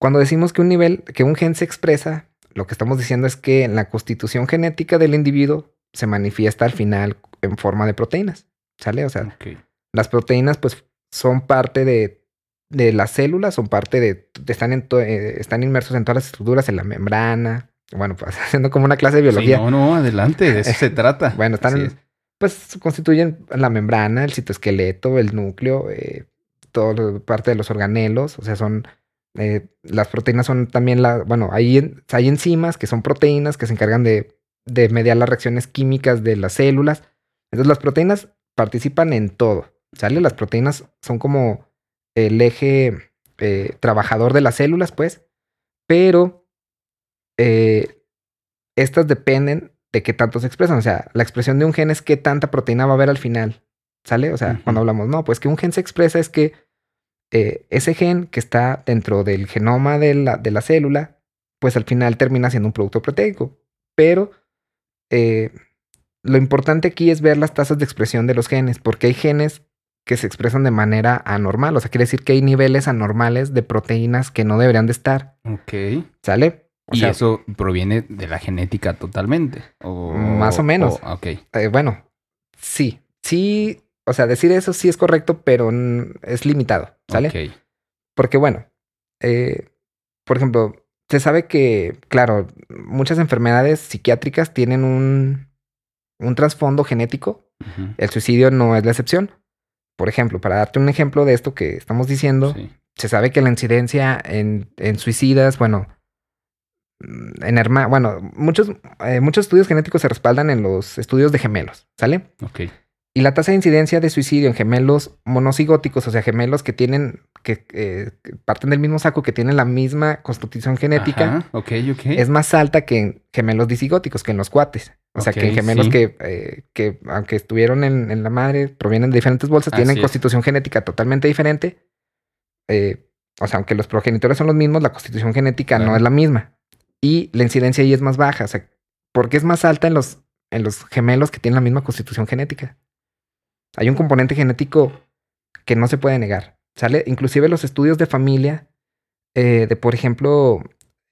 cuando decimos que un nivel, que un gen se expresa, lo que estamos diciendo es que la constitución genética del individuo se manifiesta al final en forma de proteínas, ¿sale? O sea, las proteínas pues son parte de de las células, son parte de, están, en to- eh, están inmersos en todas las estructuras, en la membrana. Bueno, pues haciendo como una clase de biología. Sí, no, no, adelante, de eso se trata. Bueno, están, es. pues constituyen la membrana, el citoesqueleto, el núcleo, eh, todo parte de los organelos, o sea, son, eh, las proteínas son también la, bueno, hay, hay enzimas que son proteínas que se encargan de, de mediar las reacciones químicas de las células. Entonces las proteínas participan en todo, ¿sale? Las proteínas son como el eje eh, trabajador de las células, pues, pero eh, estas dependen de qué tanto se expresan. O sea, la expresión de un gen es qué tanta proteína va a haber al final. ¿Sale? O sea, cuando hablamos, no, pues que un gen se expresa es que eh, ese gen que está dentro del genoma de la, de la célula, pues al final termina siendo un producto proteico. Pero lo importante aquí es ver las tasas de expresión de los genes, porque hay genes que se expresan de manera anormal. O sea, quiere decir que hay niveles anormales de proteínas que no deberían de estar. Ok. ¿Sale? O y sea, eso proviene de la genética totalmente. O, Más o menos. o- ok. Eh, bueno, sí, sí, o sea, decir eso sí es correcto, pero es limitado, ¿sale? Ok. Porque bueno, eh, por ejemplo, se sabe que, claro, muchas enfermedades psiquiátricas tienen un, un trasfondo genético. El suicidio no es la excepción. Por ejemplo, para darte un ejemplo de esto que estamos diciendo, Sí. se sabe que la incidencia en, en suicidas, bueno, mm, en herma, bueno, muchos, eh, muchos estudios genéticos se respaldan en los estudios de gemelos, ¿sale? Ok. Y la tasa de incidencia de suicidio en gemelos monocigóticos, o sea, gemelos que tienen, que, eh, que parten del mismo saco, que tienen la misma constitución genética, Ajá, Ok, ok. es más alta que en gemelos disigóticos, que en los cuates. O sea, que gemelos sí. que, eh, que, aunque estuvieron en, en la madre, provienen de diferentes bolsas, Así tienen es. constitución genética totalmente diferente. Eh, o sea, aunque los progenitores son los mismos, la constitución genética no es la misma. Y la incidencia ahí es más baja. O sea, porque es más alta en los, en los gemelos que tienen la misma constitución genética. Hay un componente genético que no se puede negar. ¿Sale? Inclusive los estudios de familia, eh, de por ejemplo,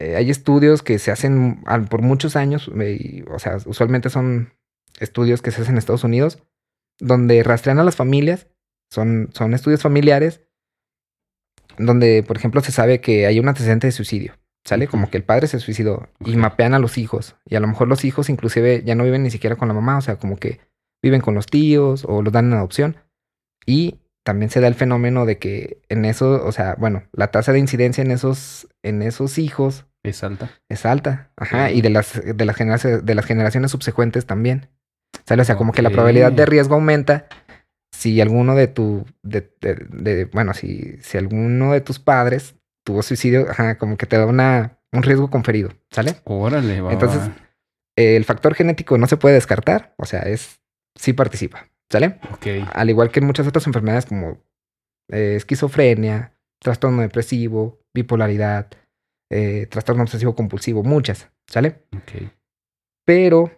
eh, hay estudios que se hacen al- por muchos años, y, o sea, usualmente son estudios que se hacen en Estados Unidos, donde rastrean a las familias, son, son estudios familiares, donde, por ejemplo, se sabe que hay un antecedente de suicidio, ¿sale? Como que el padre se suicidó y mapean a los hijos, y a lo mejor los hijos inclusive ya no viven ni siquiera con la mamá, o sea, como que viven con los tíos o los dan en adopción, y también se da el fenómeno de que en eso, o sea, bueno, la tasa de incidencia en esos, en esos hijos Es alta. es alta. Ajá. Y de las, de las, generaciones, de las generaciones subsecuentes también. ¿Sale? O sea, como que la probabilidad de riesgo aumenta si alguno de tu. De, de- de- bueno, si, si alguno de tus padres tuvo suicidio, ajá, como que te da una, un riesgo conferido. ¿Sale? Órale, va, Entonces. Eh, el factor genético no se puede descartar. O sea, es. Sí participa. ¿Sale? Ok. Al igual que en muchas otras enfermedades como eh, esquizofrenia, trastorno depresivo, bipolaridad, eh, trastorno obsesivo compulsivo, muchas, ¿sale? Ok. Pero,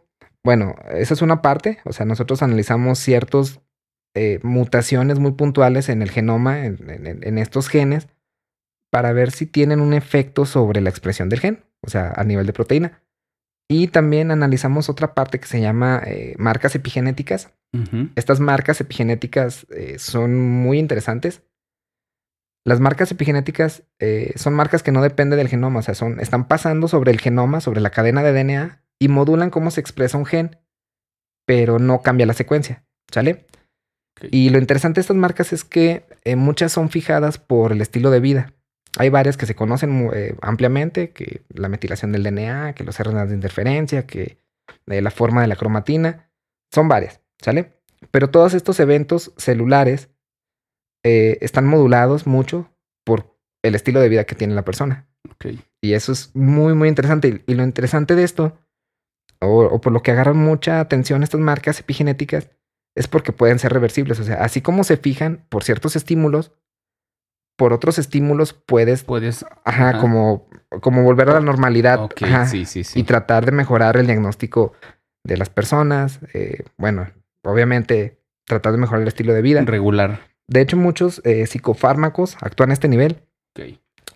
bueno, esa es una parte, o sea, nosotros analizamos ciertas mutaciones muy puntuales en el genoma, en, en- en estos genes, para ver si tienen un efecto sobre la expresión del gen, o sea, a nivel de proteína. Y también analizamos otra parte que se llama eh, marcas epigenéticas, estas marcas epigenéticas eh, son muy interesantes. Las marcas epigenéticas eh, son marcas que no dependen del genoma, o sea, son, están pasando sobre el genoma, sobre la cadena de DNA y modulan cómo se expresa un gen, pero no cambia la secuencia, ¿sale? Y lo interesante de estas marcas es que eh, muchas son fijadas por el estilo de vida. Hay varias que se conocen eh, ampliamente, que la metilación del DNA, que los RNAs de interferencia, que la forma de la cromatina, son varias, ¿sale? Pero todos estos eventos celulares eh, están modulados mucho por el estilo de vida que tiene la persona. Y eso es muy, muy interesante. Y lo interesante de esto, o, o por lo que agarran mucha atención estas marcas epigenéticas, es porque pueden ser reversibles. O sea, así como se fijan por ciertos estímulos, por otros estímulos puedes, Puedes. ajá, ajá. como, como volver a la normalidad. Ok, ajá, sí, sí, sí. y tratar de mejorar el diagnóstico de las personas. eh, bueno, obviamente tratar de mejorar el estilo de vida. Regular. De hecho, muchos eh, psicofármacos actúan a este nivel.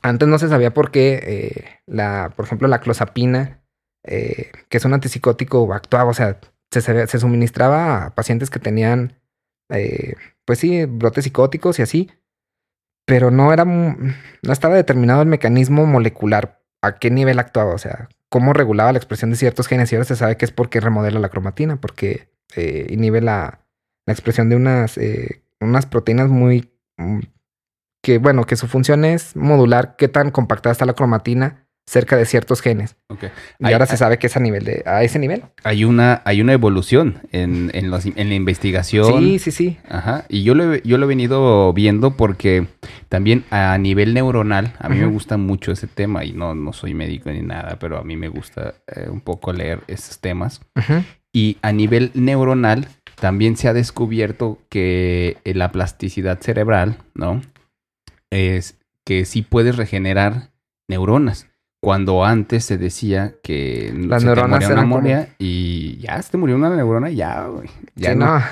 Antes no se sabía por qué, eh, la, por ejemplo, la clozapina, eh, que es un antipsicótico, actuaba, o sea, se, suministraba a pacientes que tenían, pues sí, brotes psicóticos y así. pero no era, no estaba determinado el mecanismo molecular, a qué nivel actuaba, o sea, cómo regulaba la expresión de ciertos genes. Y ahora se sabe que es porque remodela la cromatina, porque inhibe la, la expresión de unas, eh, unas proteínas muy, mm, que bueno, que su función es modular qué tan compactada está la cromatina cerca de ciertos genes. Y Hay- ahora se hay- sabe que es a nivel de, a ese nivel. Hay una, hay una evolución en, en, los- en la investigación. Sí, sí, sí. Ajá. Y yo lo, he, yo lo he venido viendo porque también a nivel neuronal, a mí me gusta mucho ese tema y no, no soy médico ni nada, pero a mí me gusta eh, un poco leer esos temas. Y a nivel neuronal también se ha descubierto que eh, la plasticidad cerebral, ¿no? Es que sí puedes regenerar neuronas. Cuando antes se decía que Las se te neuronas moría una eran como- moria y ya se te murió una neurona, ya, güey. Ya Sí, no, no.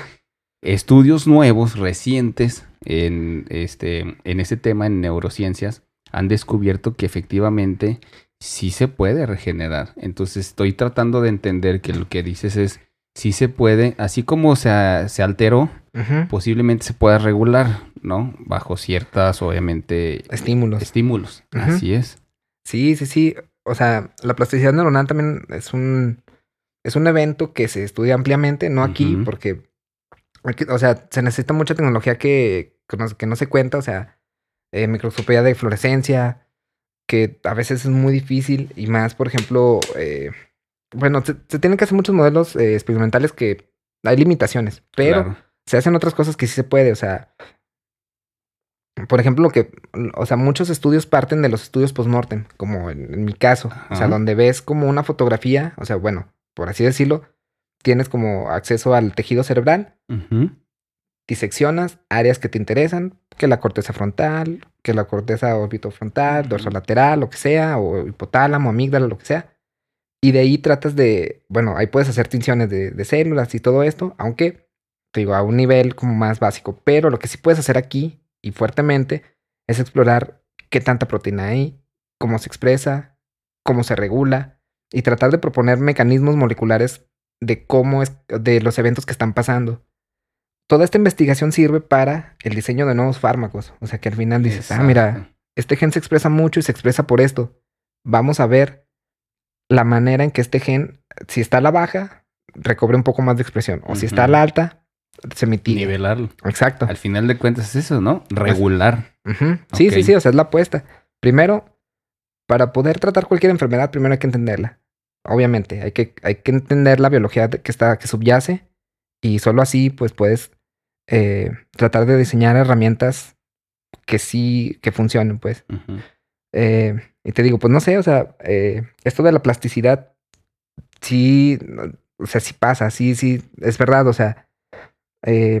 estudios nuevos, recientes, en, este, en ese tema, en neurociencias, han descubierto que efectivamente sí se puede regenerar. Entonces estoy tratando de entender que lo que dices es, sí se puede, así como se, se alteró, posiblemente se pueda regular, ¿no? Bajo ciertas, obviamente, Estímulos. estímulos. Así es. Sí, sí, sí. O sea, la plasticidad neuronal también es un, es un evento que se estudia ampliamente, no aquí, porque, aquí- o sea, se necesita mucha tecnología que, que, no, que no se cuenta, o sea, eh, microscopía de fluorescencia, que a veces es muy difícil y más, por ejemplo, eh, bueno, se, se tienen que hacer muchos modelos eh, experimentales que hay limitaciones, pero Claro. se hacen otras cosas que sí se puede, o sea, por ejemplo, lo que, o sea, muchos estudios parten de los estudios postmortem, como en, en mi caso, o sea, donde ves como una fotografía, o sea, bueno, por así decirlo, tienes como acceso al tejido cerebral, diseccionas áreas que te interesan, que la corteza frontal, que la corteza orbitofrontal, dorsolateral, lo que sea, o hipotálamo, amígdala, lo que sea. Y de ahí tratas de, bueno, ahí puedes hacer tinciones de, de células y todo esto, aunque, te digo, a un nivel como más básico. Pero lo que sí puedes hacer aquí y fuertemente es explorar qué tanta proteína hay, cómo se expresa, cómo se regula y tratar de proponer mecanismos moleculares de cómo es, de los eventos que están pasando toda esta investigación sirve para el diseño de nuevos fármacos. O sea que al final dices, ah, mira, este gen se expresa mucho y se expresa por esto. Vamos a ver la manera en que este gen, si está a la baja, recobre un poco más de expresión. O si está a la alta, se mitiga. Nivelarlo. Exacto. Al final de cuentas es eso, ¿no? Regular. Ujú. Sí, sí, sí, o sea, es la apuesta. Primero, para poder tratar cualquier enfermedad, primero hay que entenderla. Obviamente, hay que, hay que entender la biología que está, que subyace, y solo así, pues, puedes eh, tratar de diseñar herramientas que sí, que funcionen, pues. Eh, y te digo, pues no sé, o sea, eh, esto de la plasticidad, sí, o sea, sí pasa, sí, sí, es verdad, o sea, eh,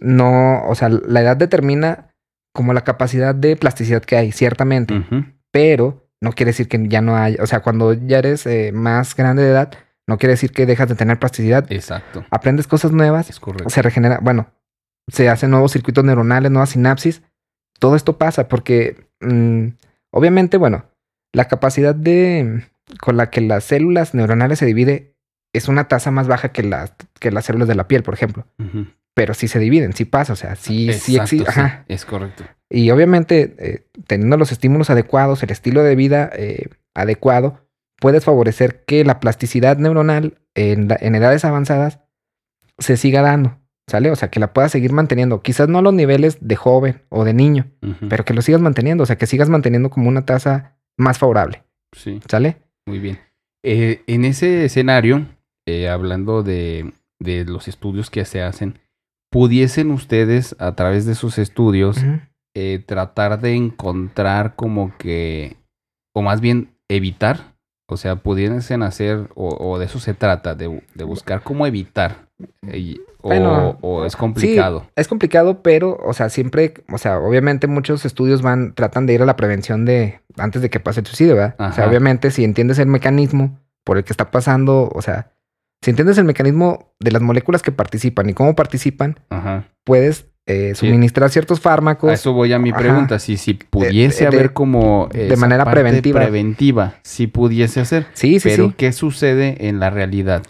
no, o sea, la edad determina como la capacidad de plasticidad que hay, ciertamente, pero no quiere decir que ya no hay, o sea, cuando ya eres eh, más grande de edad, no quiere decir que dejas de tener plasticidad, Exacto. aprendes cosas nuevas, Es correcto. se regenera, bueno, se hacen nuevos circuitos neuronales, nuevas sinapsis. Todo esto pasa porque, mm, obviamente, bueno, la capacidad de con la que las células neuronales se divide es una tasa más baja que las que las células de la piel, por ejemplo. Pero sí se dividen, sí pasa, o sea, sí, sí existe. sí, es correcto. Y obviamente, eh, teniendo los estímulos adecuados, el estilo de vida eh, adecuado, puedes favorecer que la plasticidad neuronal en, la- en edades avanzadas se siga dando, ¿sale? O sea, que la puedas seguir manteniendo. Quizás no a los niveles de joven o de niño, pero que lo sigas manteniendo, o sea, que sigas manteniendo como una tasa más favorable, Sí, ¿sale? muy bien. Eh, en ese escenario, eh, hablando de, de los estudios que se hacen, pudiesen ustedes, a través de sus estudios, eh, tratar de encontrar como que, o más bien evitar, o sea, pudiesen hacer, o, o de eso se trata, de, de buscar cómo evitar, eh, o, Bueno, o es complicado. Sí, es complicado, pero, o sea, siempre, o sea, obviamente muchos estudios van, tratan de ir a la prevención de antes de que pase el suicidio, ¿verdad? O sea, obviamente, si entiendes el mecanismo por el que está pasando, o sea, si entiendes el mecanismo de las moléculas que participan y cómo participan, Ajá. puedes eh, Sí. suministrar ciertos fármacos. A eso voy a mi Ajá. pregunta. Si, si pudiese de- haber como. de manera parte preventiva. preventiva, si pudiese hacer. Sí, sí, Pero, sí. ¿qué sucede en la realidad?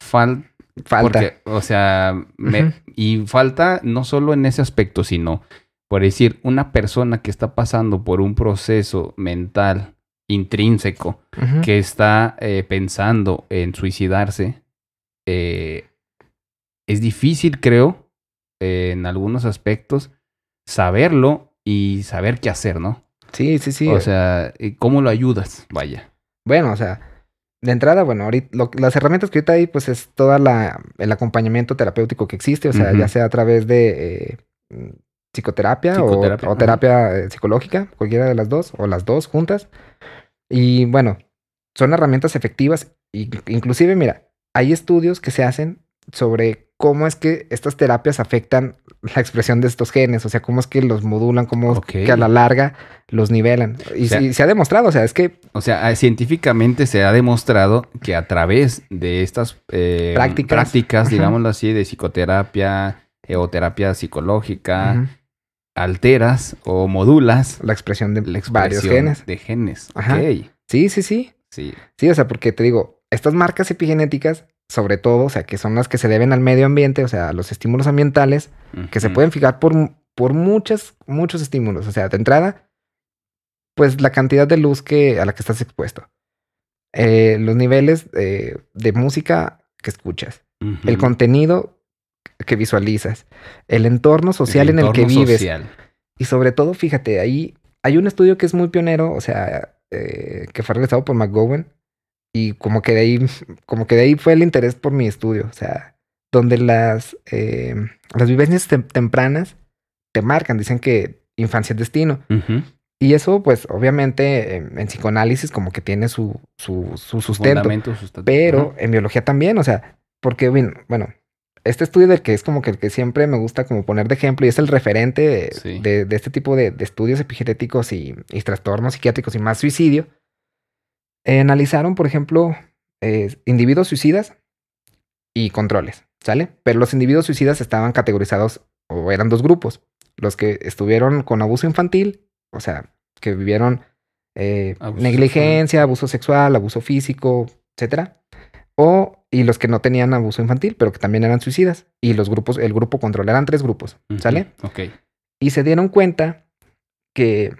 Fal- Falta. Porque, o sea, me- y falta no solo en ese aspecto, sino por decir, una persona que está pasando por un proceso mental intrínseco, que está eh, pensando en suicidarse, eh, es difícil, creo, eh, en algunos aspectos, saberlo y saber qué hacer, ¿no? Sí, sí, sí. O sea, eh, ¿cómo lo ayudas? Vaya. Bueno, o sea, de entrada, bueno, ahorita lo- las herramientas que ahorita hay, pues es toda la el acompañamiento terapéutico que existe, o sea, ya sea a través de eh, psicoterapia, o- terapia eh, psicológica, cualquiera de las dos, o las dos juntas. Y bueno, son herramientas efectivas. Y, inclusive, mira, hay estudios que se hacen sobre cómo es que estas terapias afectan la expresión de estos genes, o sea, cómo es que los modulan, cómo es que a la larga los nivelan. Y, O sea- se ha demostrado, o sea, es que O sea, ah, científicamente se ha demostrado que a través de estas eh, Prácticas. prácticas, digámoslo así, de psicoterapia eh, o terapia psicológica, alteras o modulas la expresión de la varios genes. de genes. Ajá. Sí, sí, sí. Sí. Sí, o sea, porque te digo, estas marcas epigenéticas, sobre todo, o sea, que son las que se deben al medio ambiente, o sea, a los estímulos ambientales, que se pueden fijar por, por muchas, muchos estímulos. O sea, de entrada, pues la cantidad de luz que, a la que estás expuesto. Eh, los niveles eh, de música que escuchas. El contenido que visualizas. El entorno social en el que vives. social. Y sobre todo, fíjate, ahí hay un estudio que es muy pionero, o sea, eh, que fue realizado por McGowan. Y como que de ahí, como que de ahí fue el interés por mi estudio. O sea, donde las, eh, las vivencias tem- tempranas te marcan, dicen que infancia es destino. Y eso, pues, obviamente, en, en psicoanálisis como que tiene su, su, su sustento. Fundamento. Pero en biología también, o sea, porque, bueno, este estudio del que es como que el que siempre me gusta como poner de ejemplo y es el referente de, Sí. de- de este tipo de, de estudios epigenéticos y, y trastornos psiquiátricos y más suicidio, eh, analizaron, por ejemplo, eh, individuos suicidas y controles, ¿sale? Pero los individuos suicidas estaban categorizados o eran dos grupos, los que estuvieron con abuso infantil, o sea, que vivieron eh, Abuso negligencia, abuso sexual, abuso físico, etcétera. O, y los que no tenían abuso infantil, pero que también eran suicidas. Y los grupos, el grupo control, eran tres grupos. ¿sale? Ok. Y se dieron cuenta que,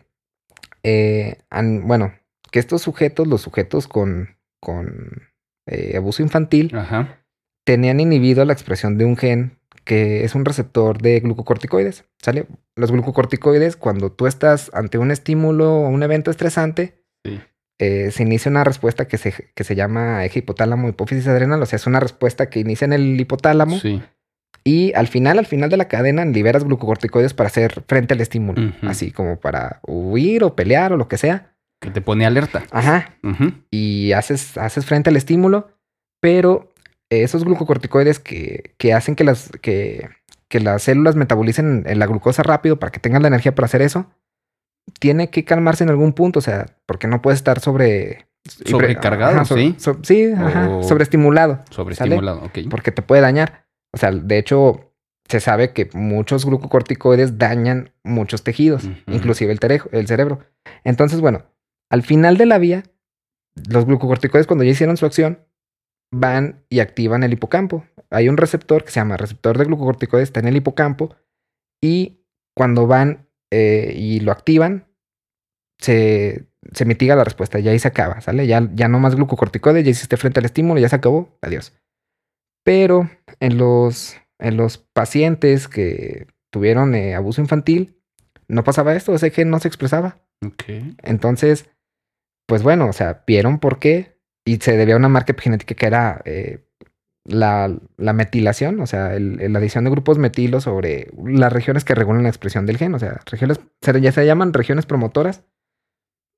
eh, bueno, que estos sujetos, los sujetos con, con eh, abuso infantil, Ajá. tenían inhibido la expresión de un gen que es un receptor de glucocorticoides, ¿sale? Los glucocorticoides, cuando tú estás ante un estímulo o un evento estresante, Sí. eh, se inicia una respuesta que se, que se llama eje hipotálamo hipófisis adrenal, o sea, es una respuesta que inicia en el hipotálamo Sí. y al final, al final de la cadena, liberas glucocorticoides para hacer frente al estímulo, así como para huir o pelear o lo que sea. Que te pone alerta. Ajá, y haces, haces frente al estímulo, pero esos glucocorticoides que, que hacen que las, que, que las células metabolicen la glucosa rápido para que tengan la energía para hacer eso, tiene que calmarse en algún punto, o sea, porque no puede estar sobre... Sobrecargado, Ajá, sobre- ¿sí? so- sí, ajá, sobreestimulado, Sobreestimulado. Ok. porque te puede dañar. O sea, de hecho, se sabe que muchos glucocorticoides dañan muchos tejidos, inclusive el, terejo- el cerebro. Entonces, bueno, al final de la vía, los glucocorticoides cuando ya hicieron su acción, van y activan el hipocampo. Hay un receptor que se llama receptor de glucocorticoides, está en el hipocampo, y cuando van eh, y lo activan, se, se mitiga la respuesta, ya ahí se acaba, ¿sale? Ya, ya no más glucocorticoides, ya hiciste frente al estímulo, ya se acabó, adiós. Pero en los, en los pacientes que tuvieron eh, abuso infantil, no pasaba esto, ese gen no se expresaba. Ok. Entonces, pues bueno, o sea, vieron por qué y se debía a una marca epigenética que era eh, la, la metilación, o sea, la adición de grupos metilos sobre las regiones que regulan la expresión del gen, o sea, regiones, ya se llaman regiones promotoras,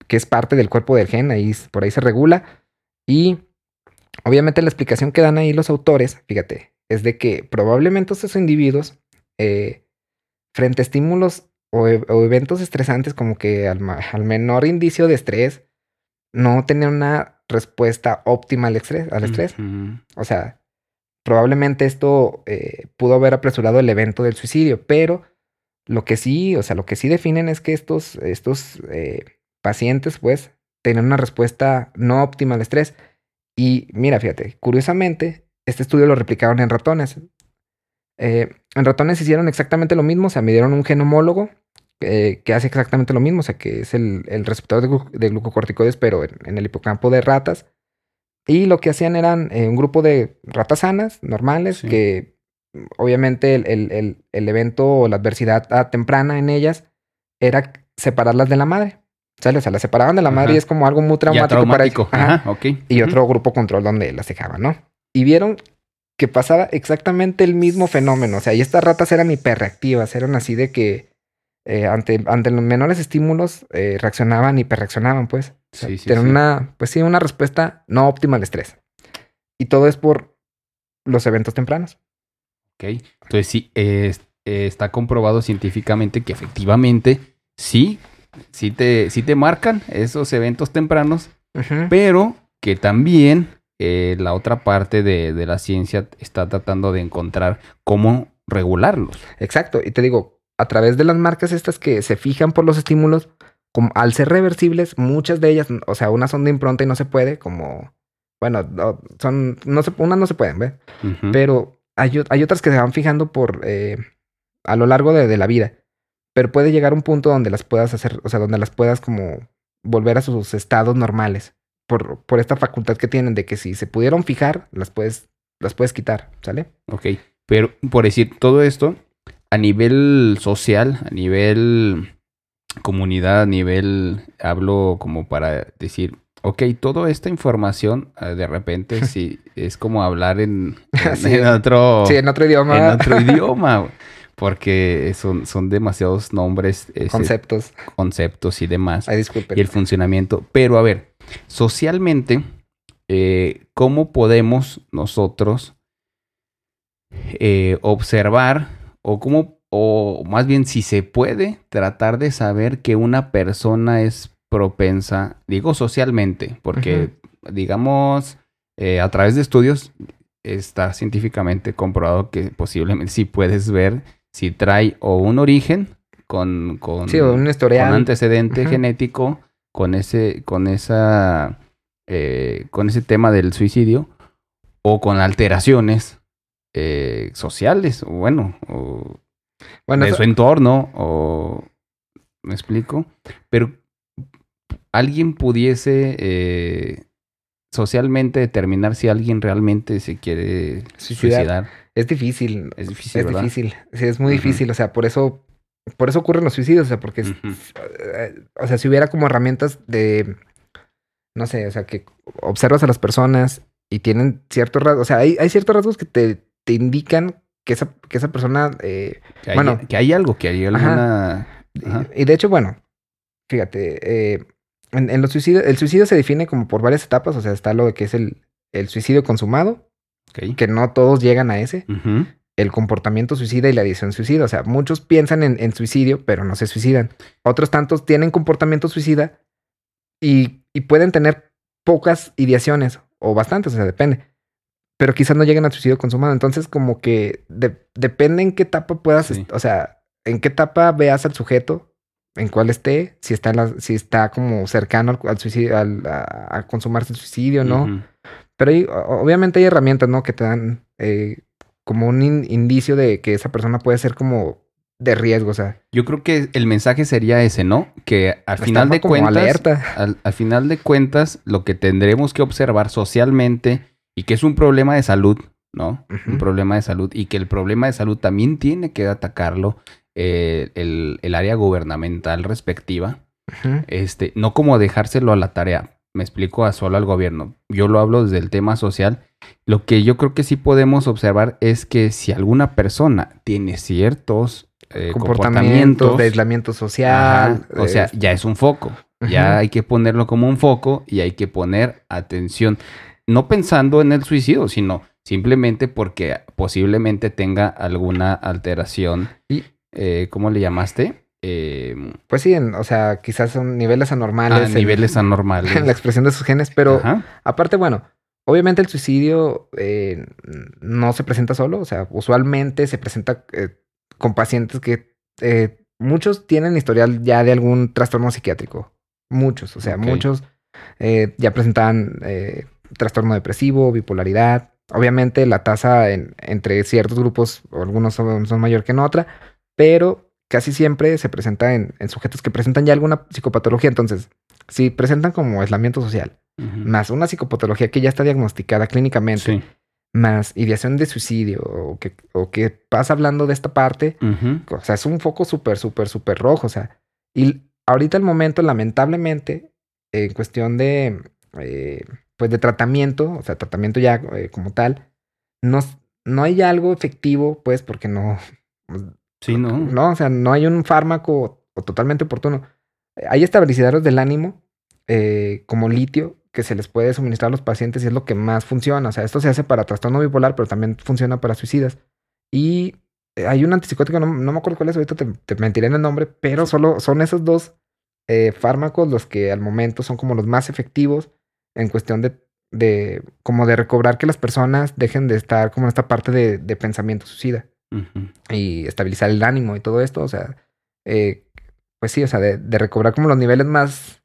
que es parte del cuerpo del gen, ahí, por ahí se regula. Y obviamente la explicación que dan ahí los autores, fíjate, es de que probablemente estos individuos, eh, frente a estímulos o, e- o eventos estresantes, como que al menor indicio de estrés, no tenían una respuesta óptima al estrés. Al estrés. O sea, probablemente esto eh, pudo haber apresurado el evento del suicidio, pero lo que sí, o sea, lo que sí definen es que estos, estos eh, pacientes, pues, tenían una respuesta no óptima al estrés. Y mira, fíjate, curiosamente, este estudio lo replicaron en ratones. Eh, en ratones hicieron exactamente lo mismo, o sea, midieron un gen homólogo eh, que hace exactamente lo mismo, o sea, que es el, el receptor de, glu- de glucocorticoides, pero en, en el hipocampo de ratas. Y lo que hacían eran eh, un grupo de ratas sanas, normales, Sí. que mm, obviamente el, el- el- el evento o la adversidad ah, temprana en ellas era separarlas de la madre. ¿Sale? O sea, las separaban de la madre y es como algo muy traumático, traumático. para ellas. Ajá. Y otro grupo control donde las dejaban, ¿no? Y vieron que pasaba exactamente el mismo fenómeno. O sea, y estas ratas eran hiperreactivas, eran así de que eh, ante, ante los menores estímulos eh, reaccionaban, hiperreaccionaban, pues. O sea, Sí, sí, tenían sí. una, pues sí, una respuesta no óptima al estrés. Y todo es por los eventos tempranos. Ok. Entonces sí, eh, está comprobado científicamente que efectivamente sí, sí te, sí te marcan esos eventos tempranos, pero que también eh, la otra parte de, de la ciencia está tratando de encontrar cómo regularlos. Exacto. Y te digo, a través de las marcas estas que se fijan por los estímulos, como al ser reversibles, muchas de ellas, o sea, unas son de impronta y no se puede, como, bueno, no, son, no se, unas no se pueden, ¿ves? Pero hay, hay otras que se van fijando por, eh, a lo largo de, de la vida. Pero puede llegar un punto donde las puedas hacer, o sea, donde las puedas como volver a sus estados normales. Por, por esta facultad que tienen de que si se pudieron fijar, las puedes, las puedes quitar, ¿sale? Ok, pero por decir todo esto, a nivel social, a nivel comunidad, a nivel, hablo como para decir, ok, toda esta información, eh, de repente sí, es como hablar en, en, Sí. en otro, Sí, en otro idioma, en otro idioma, porque son, son demasiados nombres, ese, conceptos. conceptos y demás Ay, disculpen. y el funcionamiento. Pero a ver, socialmente, eh, ¿cómo podemos nosotros eh, observar o cómo, o más bien si se puede tratar de saber que una persona es propensa, digo socialmente, porque digamos, eh, a través de estudios está científicamente comprobado que posiblemente sí puedes ver si trae o un origen con, con, Sí, o un con antecedente genético con ese con esa eh, con ese tema del suicidio o con alteraciones eh, sociales o bueno o Bueno, de eso- su entorno o me explico pero alguien pudiese eh, socialmente determinar si alguien realmente se quiere Suicidar. suicidar, es difícil. es difícil Es ¿verdad? difícil. Sí, es muy difícil. O sea, por eso, por eso ocurren los suicidios. O sea, porque, o sea, si hubiera como herramientas de, no sé, o sea, que observas a las personas y tienen ciertos rasgos, o sea, hay, hay ciertos rasgos que te, te indican que esa, que esa persona, eh, que hay, Bueno. que hay algo que hay alguna Ajá. y, y de hecho, bueno, fíjate, eh, en, en los suicidios, el suicidio se define como por varias etapas, o sea, está lo que es el, el suicidio consumado, que no todos llegan a ese. El comportamiento suicida y la adición suicida. O sea, muchos piensan en, en suicidio, pero no se suicidan. Otros tantos tienen comportamiento suicida y, y pueden tener pocas ideaciones o bastantes, o sea, depende. Pero quizás no lleguen al suicidio consumado. Entonces, como que de- depende en qué etapa puedas, Sí. o sea, en qué etapa veas al sujeto, en cuál esté, si está, en la- si está como cercano al, al suicidio, al- a, a consumarse el suicidio, ¿no? Pero hay- obviamente hay herramientas, ¿no? Que te dan eh, como un in- indicio de que esa persona puede ser como de riesgo, o sea. Yo creo que el mensaje sería ese, ¿no? Que al final de como cuentas, alerta. al, al final de cuentas, lo que tendremos que observar socialmente y que es un problema de salud, ¿no? Un problema de salud y que el problema de salud también tiene que atacarlo eh, el, el área gubernamental respectiva. Este, no como dejárselo a la tarea. Me explico a solo al gobierno. Yo lo hablo desde el tema social. Lo que yo creo que sí podemos observar es que si alguna persona tiene ciertos eh, Comportamientos comportamientos de aislamiento social. Ajá, O sea, ya es un foco. Ya hay que ponerlo como un foco y hay que poner atención. No pensando en el suicidio, sino simplemente porque posiblemente tenga alguna alteración. Y- eh, ¿Cómo le llamaste? Eh, pues sí, en- o sea, quizás son niveles a anormales. en- niveles anormales. En la expresión de sus genes, pero Ajá. aparte, bueno, obviamente el suicidio eh, no se presenta solo, o sea, usualmente se presenta eh, con pacientes que eh, muchos tienen historial ya de algún trastorno psiquiátrico, muchos, o sea, muchos ya presentan trastorno depresivo, bipolaridad. Obviamente la tasa en- entre ciertos grupos, algunos son, son mayor que en otra, pero casi siempre se presenta en, en sujetos que presentan ya alguna psicopatología. Entonces, si presentan como aislamiento social, más una psicopatología que ya está diagnosticada clínicamente, Sí. más ideación de suicidio, o que, o que pasa hablando de esta parte, o sea, es un foco súper, súper, súper rojo. O sea, y ahorita el momento, lamentablemente, en cuestión de, eh, pues de tratamiento, o sea, tratamiento ya eh, como tal, no, no hay algo efectivo, pues, porque no, Sí, ¿no? no, o sea, no hay un fármaco o totalmente oportuno. Hay estabilizadores del ánimo, eh, como litio, que se les puede suministrar a los pacientes y es lo que más funciona. O sea, esto se hace para trastorno bipolar, pero también funciona para suicidas. Y eh, hay un antipsicótico, no, no me acuerdo cuál es, ahorita te, te mentiré en el nombre, pero solo son esos dos eh, fármacos los que al momento son como los más efectivos en cuestión de, de como de recobrar que las personas dejen de estar como en esta parte de, de pensamiento suicida y estabilizar el ánimo y todo esto, o sea, eh, pues sí, o sea, de, de recobrar como los niveles más,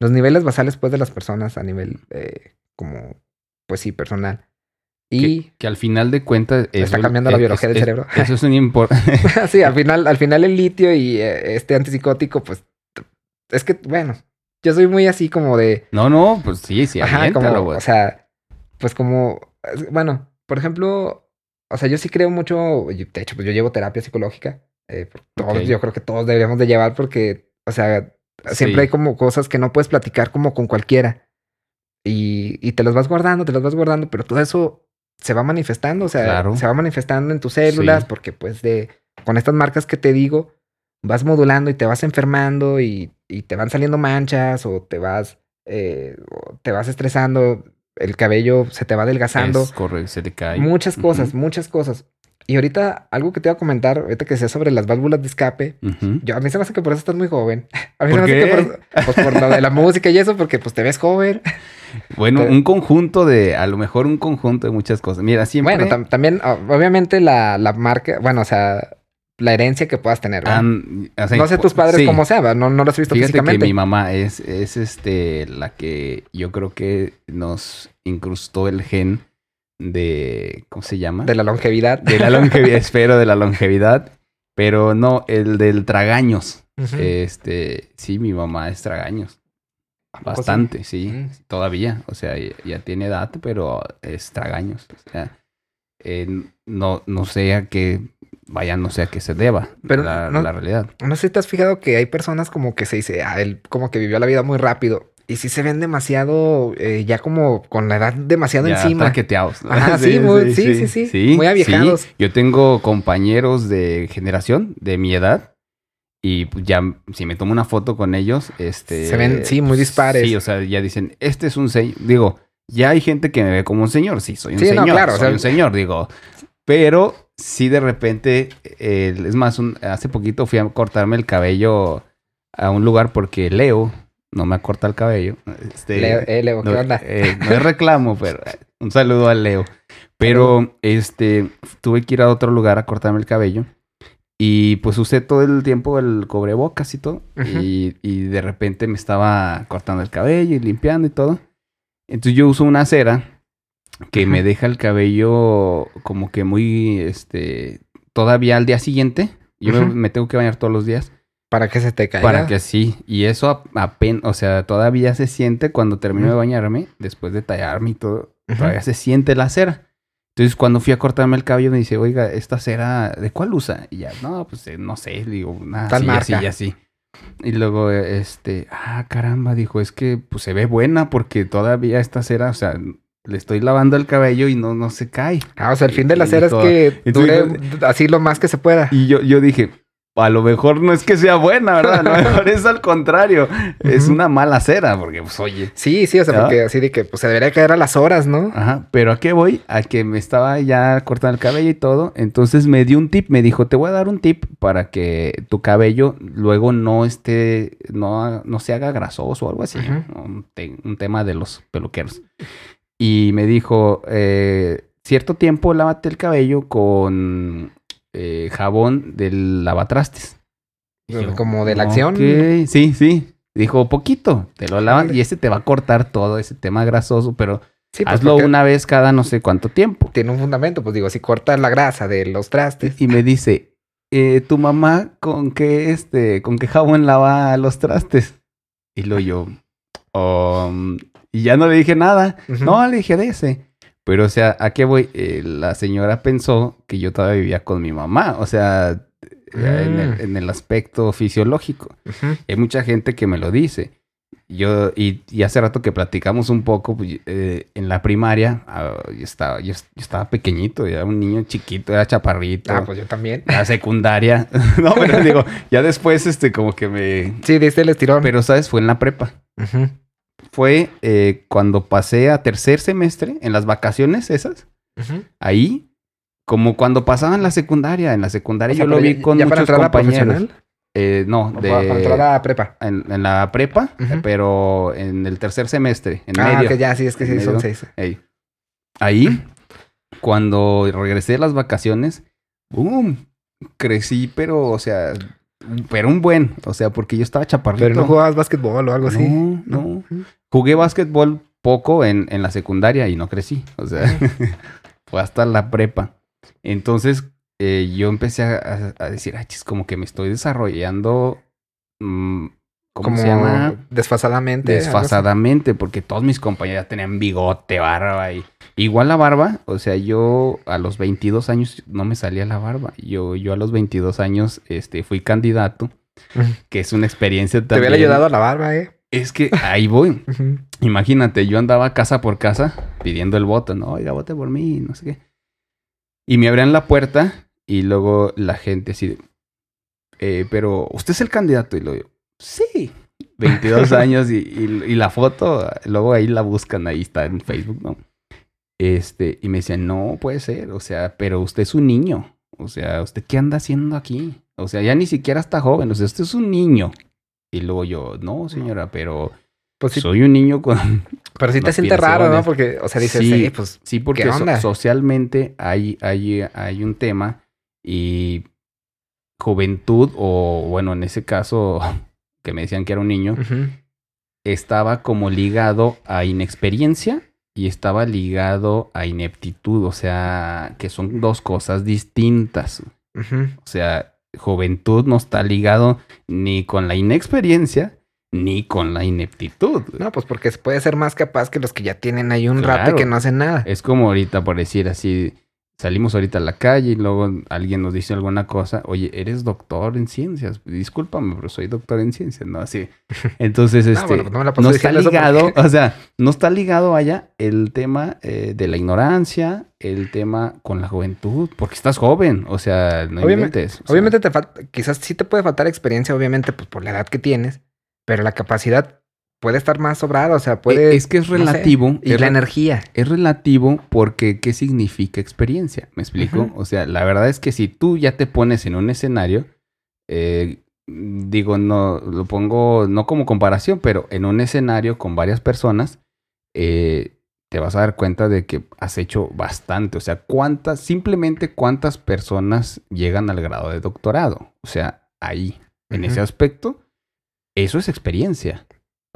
los niveles basales pues de las personas a nivel eh, como, pues sí, personal. Y Que, que al final de cuentas... está cambiando la es- biología del es- cerebro. Eso es un importante... sí, al final, al final el litio y eh, este antipsicótico, pues es que, bueno, yo soy muy así como de, no, no, pues sí, sí, Ajá, como, o sea, pues como, bueno, por ejemplo, o sea, yo sí creo mucho, de hecho, pues yo llevo terapia psicológica, eh, todos, yo creo que todos deberíamos de llevar porque, o sea, siempre Sí. hay como cosas que no puedes platicar como con cualquiera y, y te las vas guardando, te las vas guardando, pero todo eso se va manifestando, o sea, Claro. se va manifestando en tus células Sí. porque pues de, con estas marcas que te digo, vas modulando y te vas enfermando y, y te van saliendo manchas o te vas, eh, o te vas estresando, el cabello se te va adelgazando, Es correcto, se te cae. muchas cosas, muchas cosas. Y ahorita algo que te iba a comentar, ahorita que sea sobre las válvulas de escape, yo, a mí se me hace que por eso estás muy joven. A mí ¿Por se me hace que por, eso- pues por lo de la música y eso, porque pues te ves joven. Bueno, un conjunto de, a lo mejor un conjunto de muchas cosas. Mira, siempre... Bueno, tam- también, o- obviamente la, la marca, bueno, o sea, la herencia que puedas tener, sea, no sé tus padres sí. cómo sea, ¿verdad? No, no los he visto Fíjate que físicamente. mi mamá es, es este la que yo creo que nos incrustó el gen de ¿cómo se llama? De la longevidad. De la longevidad, espero de la longevidad, pero no, el del tragaños. Este, sí, mi mamá es tragaños. Bastante, sí, Mm. todavía. O sea, ya, ya tiene edad, pero es tragaños. O sea, eh, no, no sé a qué, vaya, no sé a qué se deba Pero la, no- la realidad. No sé si te has fijado que hay personas como que se dice, ah, él como que vivió la vida muy rápido. Y sí se ven demasiado, eh, ya como con la edad demasiado Ya encima. traqueteados. Ajá, sí, muy- sí, sí, sí. Muy aviejados. Yo tengo compañeros de generación, de mi edad, y pues ya si me tomo una foto con ellos, este... Se ven, sí, muy dispares. Sí, o sea, ya dicen, este es un señor. Digo, ya hay gente que me ve como un señor, sí, soy un Sí, no, señor, claro, o soy sea- un señor, digo. Pero sí de repente, eh, es más, un- hace poquito fui a cortarme el cabello a un lugar porque Leo no me corta el cabello. Este, Leo, eh, Leo, ¿qué onda? eh, no es reclamo, pero eh, un saludo al Leo. Pero este tuve que ir a otro lugar a cortarme el cabello. Y pues usé todo el tiempo el cobrebocas y todo. Y, y de repente me estaba cortando el cabello y limpiando y todo. Entonces yo uso una cera que me deja el cabello como que muy, este, todavía al día siguiente. Yo me- tengo que bañar todos los días. Para que se te caiga. Para que sí. Y eso apenas, o sea, todavía se siente cuando termino de bañarme, después de tallarme y todo, todavía se siente la cera. Entonces, cuando fui a cortarme el cabello, me dice, oiga, ¿esta cera de cuál usa? Y ya, no, pues eh, no sé, digo, una Tal así, marca. así, y así. Y luego, este, ah, caramba, dijo, es que pues se ve buena porque todavía esta cera, o sea, le estoy lavando el cabello y no, no se cae. Ah, o sea, el fin de la cera es que Entonces, dure así lo más que se pueda. Y yo, yo dije, a lo mejor no es que sea buena, ¿verdad? A lo mejor es al contrario. Es una mala cera, porque pues oye. Sí, sí, o sea, porque así de que pues se debería caer a las horas, ¿no? Ajá, pero ¿a qué voy? A que me estaba ya cortando el cabello y todo. Entonces me dio un tip, me dijo, te voy a dar un tip para que tu cabello luego no esté, no, no se haga grasoso o algo así. Un tema de los peluqueros. Y me dijo, eh, cierto tiempo lávate el cabello con eh, jabón del lavatrastes. Yo, Como de la acción. Sí, sí. Dijo, poquito, te lo Órale. y ese te va a cortar todo ese tema grasoso, pero Sí, pues, hazlo una vez cada no sé cuánto tiempo. tiene un fundamento, pues digo, si cortas la grasa de los trastes. Y me dice, eh, tu mamá con qué, este, con qué jabón lava los trastes. Y lo yo, um, y ya no le dije nada. Ujú. No, le dije de ese. Pero, o sea, ¿a qué voy? Eh, la señora pensó que yo todavía vivía con mi mamá. O sea, en, el, Mm. en el aspecto fisiológico. Ujú. Hay mucha gente que me lo dice. Yo, y, y hace rato que platicamos un poco, pues, eh, en la primaria, ah, yo, estaba, yo, yo estaba pequeñito, era un niño chiquito, era chaparrito. Ah, pues yo también. La secundaria. no, pero digo, ya después, este, como que me. Sí, diste el estirón. Pero, ¿sabes? Fue en la prepa. Ujú. Fue eh, cuando pasé a tercer semestre, en las vacaciones esas, ahí, como cuando pasaba en la secundaria. En la secundaria O sea, yo lo vi con ya para muchos a compañeros. profesional, Eh, no, de, para, entrar a prepa. en, en la prepa, eh, pero en el tercer semestre, en ah, medio. que ya, sí, es que sí, son medio. seis. Ahí, cuando regresé de las vacaciones, ¡boom! Crecí, pero, o sea, pero un buen, o sea, porque yo estaba chaparrito. Pero no jugabas básquetbol o algo así. No, no. Jugué básquetbol poco en, en la secundaria y no crecí. O sea, fue hasta la prepa. Entonces, eh, yo empecé a, decir, ay, chis, como que me estoy desarrollando. mm, ¿Cómo Como se llama? desfasadamente. Desfasadamente, porque todos mis compañeros ya tenían bigote, barba y igual la barba, o sea, yo a los 22 años no me salía la barba. Yo yo a los 22 años este fui candidato, que es una experiencia Te también. hubiera ayudado a la barba, ¿eh? Es que ahí voy. Imagínate, yo andaba casa por casa pidiendo el voto, no, oiga, vote por mí, no sé qué. Y me abrían la puerta y luego la gente así, de, "Eh, pero usted es el candidato y lo digo, sí, 22 años y, y- y la foto, luego ahí la buscan, ahí está en Facebook, ¿no? Este, y me decían, no puede ser, o sea, pero usted es un niño, o sea, ¿usted qué anda haciendo aquí? O sea, ya ni siquiera está joven, o sea, usted es un niño. Y luego yo, no, señora, pero Pues sí, soy un niño con... pero sí te con siente raro, ¿no? Porque, o sea, dices, Sí. "Eh, pues, Sí, porque ¿Qué so- onda? socialmente hay, hay, hay un tema y juventud, o bueno, en ese caso, que me decían que era un niño, estaba como ligado a inexperiencia y estaba ligado a ineptitud, o sea, que son dos cosas distintas. O sea, juventud no está ligado ni con la inexperiencia ni con la ineptitud. No, pues porque puede ser más capaz que los que ya tienen ahí un rato Claro. y que no hacen nada. Es como ahorita, por decir así, salimos ahorita a la calle y luego alguien nos dice alguna cosa, oye, eres doctor en ciencias, discúlpame, pero soy doctor en ciencias, ¿no? Así. Entonces, No, este, bueno, no me la no está ligado, o sea, no está ligado allá el tema eh, de la ignorancia, el tema con la juventud, porque estás joven, o sea, no Obviamente- inventes. o sea, Obviamente te falta, quizás sí te puede faltar experiencia, obviamente, pues por la edad que tienes, pero la capacidad puede estar más sobrada, o sea, puede... e, es que es no sé, relativo. y es la energía. Es relativo porque ¿qué significa experiencia? ¿Me explico? O sea, la verdad es que si tú ya te pones en un escenario, eh, digo, no, lo pongo no como comparación, pero en un escenario con varias personas, eh, te vas a dar cuenta de que has hecho bastante. O sea, cuántas, simplemente cuántas personas llegan al grado de doctorado. O sea, ahí, en ese aspecto, eso es experiencia.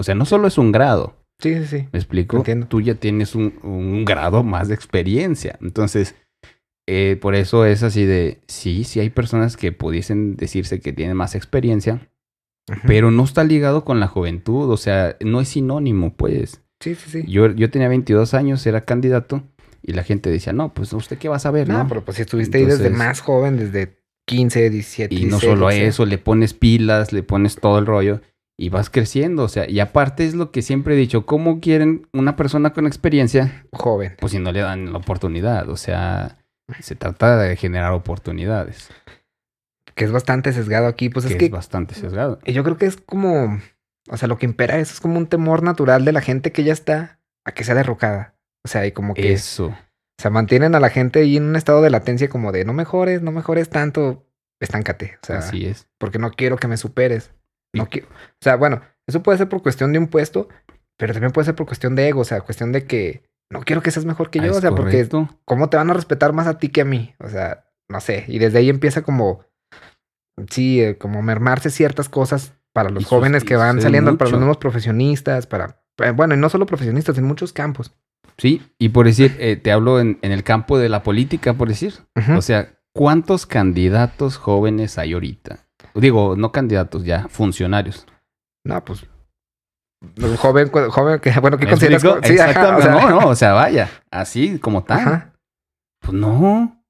O sea, no solo es un grado. Sí, sí, sí. ¿Me explico? Entiendo. Tú ya tienes un, un grado más de experiencia. Entonces, eh, por eso es así de, sí, sí hay personas que pudiesen decirse que tienen más experiencia, pero no está ligado con la juventud, o sea, no es sinónimo, pues. Sí, sí, sí. Yo, yo tenía 22 años, era candidato, y la gente decía, no, pues usted qué va a saber, No, ¿no? pero pues si estuviste ahí desde más joven, desde 15, 17, Y no 16, solo lo que sea. eso, le pones pilas, le pones todo el rollo y vas creciendo, o sea, y aparte es lo que siempre he dicho, ¿cómo quieren una persona con experiencia Joven. pues si no le dan la oportunidad. O sea, se trata de generar oportunidades, Que es bastante sesgado aquí. Pues que es es, que bastante sesgado. yo creo que es como... O sea, lo que impera eso es como un temor natural de la gente que ya está a que sea derrocada. O sea, y como que... Eso. O sea, mantienen a la gente ahí en un estado de latencia como de no mejores, no mejores tanto, estáncate. O sea, así es. porque no quiero que me superes. No quiero. O sea, bueno, eso puede ser por cuestión de un puesto, pero también puede ser por cuestión de ego. O sea, cuestión de que no quiero que seas mejor que Ah, yo. O sea, porque. ¿cómo te van a respetar más a ti que a mí? O sea, no sé. Y desde ahí empieza como, sí, eh, como mermarse ciertas cosas para los Y jóvenes que van saliendo, para los nuevos profesionistas, para, eh, bueno, y no solo profesionistas, en muchos campos. Sí, y por decir, eh, te hablo en, en el campo de la política, por decir. O sea, ¿cuántos candidatos jóvenes hay ahorita? Digo, no candidatos ya, funcionarios. No, pues. Joven, joven que, bueno, ¿qué ¿Me consideras? explico? Sí, ajá, Exactamente. o sea, no, no, o sea, vaya, así como tal. ajá. Pues no.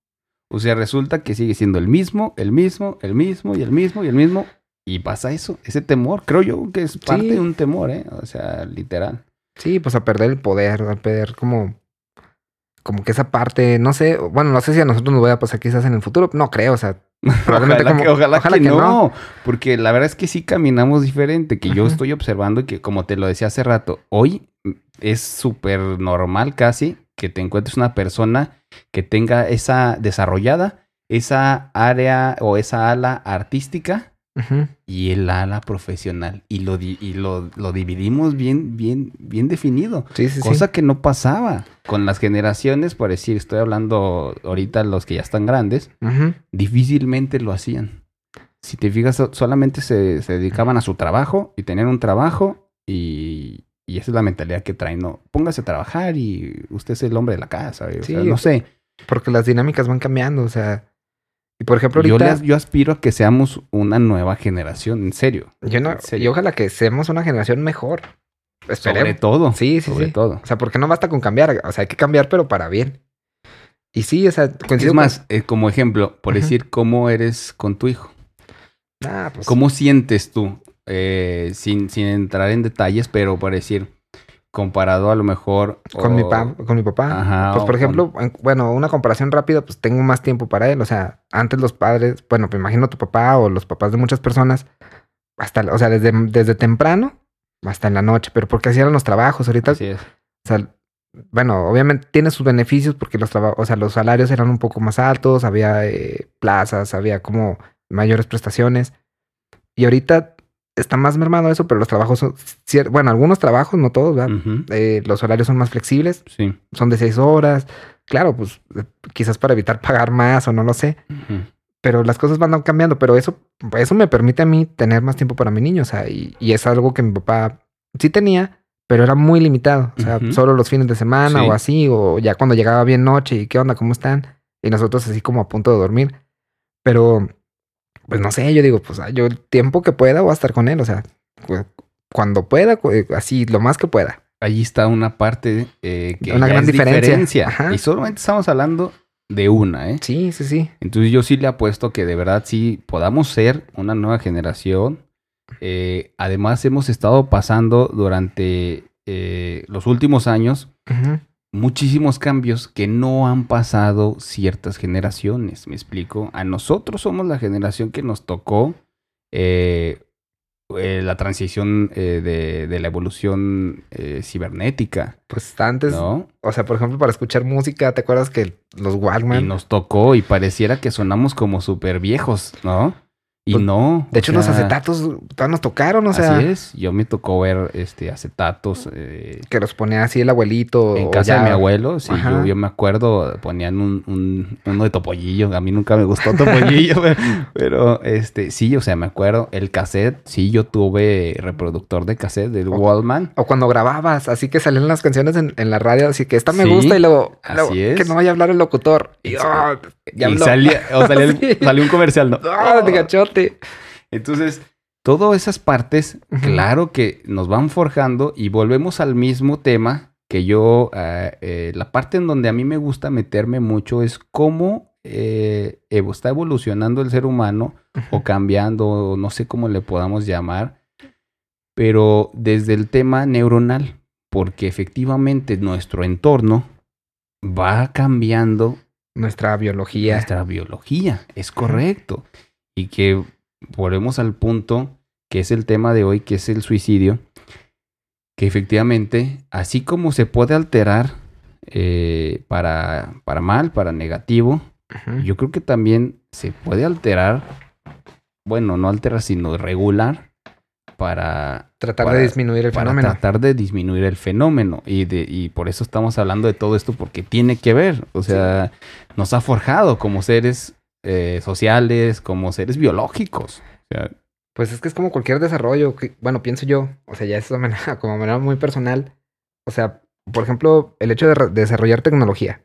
O sea, resulta que sigue siendo el mismo, el mismo, el mismo y el mismo y el mismo. Y pasa eso, ese temor. Creo yo que es parte Sí. de un temor, ¿eh? O sea, literal. Sí, pues a perder el poder, a perder como. Como que esa parte, no sé, bueno, no sé si a nosotros nos vaya a pasar quizás en el futuro, no creo, o sea, Probablemente ojalá como- que, ojalá ojalá que que no, no. Porque la verdad es que sí caminamos diferente. Que yo estoy observando y que, como te lo decía hace rato, hoy es súper normal casi que te encuentres una persona que tenga esa desarrollada, esa área o esa ala artística y el ala profesional. Y lo, di- y lo, lo dividimos bien, bien, bien definido. sí, sí, sí. Cosa que no pasaba con las generaciones, por decir, estoy hablando ahorita los que ya están grandes, difícilmente lo hacían. Si te fijas, so- solamente se, se dedicaban a su trabajo y tenían un trabajo y, y esa es la mentalidad que traen. No, póngase a trabajar y usted es el hombre de la casa. o sea, no sé. Porque las dinámicas van cambiando, o sea. Y por ejemplo, Yo, ahorita. le- yo aspiro a que seamos una nueva generación, en serio. Yo no, serio. y ojalá que seamos una generación mejor. Sobre Esperemos. todo. Sí, sí, sobre sí. todo. O sea, porque no basta con cambiar. O sea, hay que cambiar, pero para bien. Y sí, o sea, coincido Es más, eh, como ejemplo, por decir cómo eres con tu hijo. Ah, pues. ¿Cómo sientes tú? Eh, sin, sin entrar en detalles, pero por decir, comparado a lo mejor... Con, mi o- pa- con mi papá. Ajá, pues, por ejemplo, en- bueno, una comparación rápida, pues tengo más tiempo para él. O sea, antes los padres, bueno, me imagino tu papá o los papás de muchas personas, hasta, o sea, desde, desde temprano hasta en la noche, pero porque hacían los trabajos. Ahorita, Así es. o sea, bueno, obviamente tiene sus beneficios porque los trabajos, o sea, los salarios eran un poco más altos, había eh, plazas, había como mayores prestaciones. Y ahorita está más mermado eso, pero los trabajos son, bueno, algunos trabajos, no todos, ¿verdad? Eh, los horarios son más flexibles, Sí. son de seis horas. Claro, pues eh, quizás para evitar pagar más o no lo sé, pero las cosas van cambiando, pero eso, eso me permite a mí tener más tiempo para mi niño, o sea, y, y es algo que mi papá sí tenía, pero era muy limitado, o sea, solo los fines de semana Sí. o así, o ya cuando llegaba bien noche y qué onda, cómo están, y nosotros así como a punto de dormir, pero pues no sé, yo digo, pues yo el tiempo que pueda voy a estar con él, o sea, cu- cuando pueda, así lo más que pueda. Allí está una parte eh, que Una gran es diferencia. Y solamente estamos hablando de una, ¿eh? Sí, sí, sí. Entonces yo sí le apuesto que de verdad sí podamos ser una nueva generación. Eh, además hemos estado pasando durante eh, los últimos años Ujú. Muchísimos cambios que no han pasado ciertas generaciones. ¿Me explico? A nosotros somos la generación que nos tocó eh, eh, la transición eh, de, de la evolución cibernética, Pues antes, ¿no? o sea, por ejemplo, para escuchar música, ¿te acuerdas que los Walkman? Y nos tocó y pareciera que sonamos como súper viejos, ¿no? Y Pues, no. De hecho, los sea, acetatos todavía nos tocaron, o sea, así es. Yo me tocó ver este acetatos eh, que los ponía así el abuelito. en o casa de mi abuelo. Sí, yo, yo me acuerdo, ponían un, un- uno de Topollillo. A mí nunca me gustó Topollillo, pero, pero, este, sí, o sea, me acuerdo. El cassette, sí, yo tuve reproductor de cassette del Oh. Wallman. O cuando grababas, así que salían las canciones en, en la radio, así que esta me Sí, gusta y luego, así luego, es. que no vaya a hablar el locutor. Y, Sí. ah, ya y salía, o salía, el- salió un comercial, ¿no? Ah, Entonces, todas esas partes, claro que nos van forjando y volvemos al mismo tema que yo, eh, eh, la parte en donde a mí me gusta meterme mucho es cómo eh, está evolucionando el ser humano o cambiando, o no sé cómo le podamos llamar, pero desde el tema neuronal, porque efectivamente nuestro entorno va cambiando Nuestra biología. nuestra biología, es correcto. Y que volvemos al punto que es el tema de hoy, que es el suicidio, que efectivamente, así como se puede alterar eh, para, para mal, para negativo, yo creo que también se puede alterar, bueno, no alterar, sino regular para Tratar para- de disminuir el para fenómeno. tratar de disminuir el fenómeno. Y, de, y por eso estamos hablando de todo esto, porque tiene que ver. O sea, nos ha forjado como seres eh, sociales, como seres biológicos. O sea, Pues es que es como cualquier desarrollo, que, bueno, pienso yo, o sea, ya es de manera, como manera muy personal. O sea, por ejemplo, el hecho de desarrollar tecnología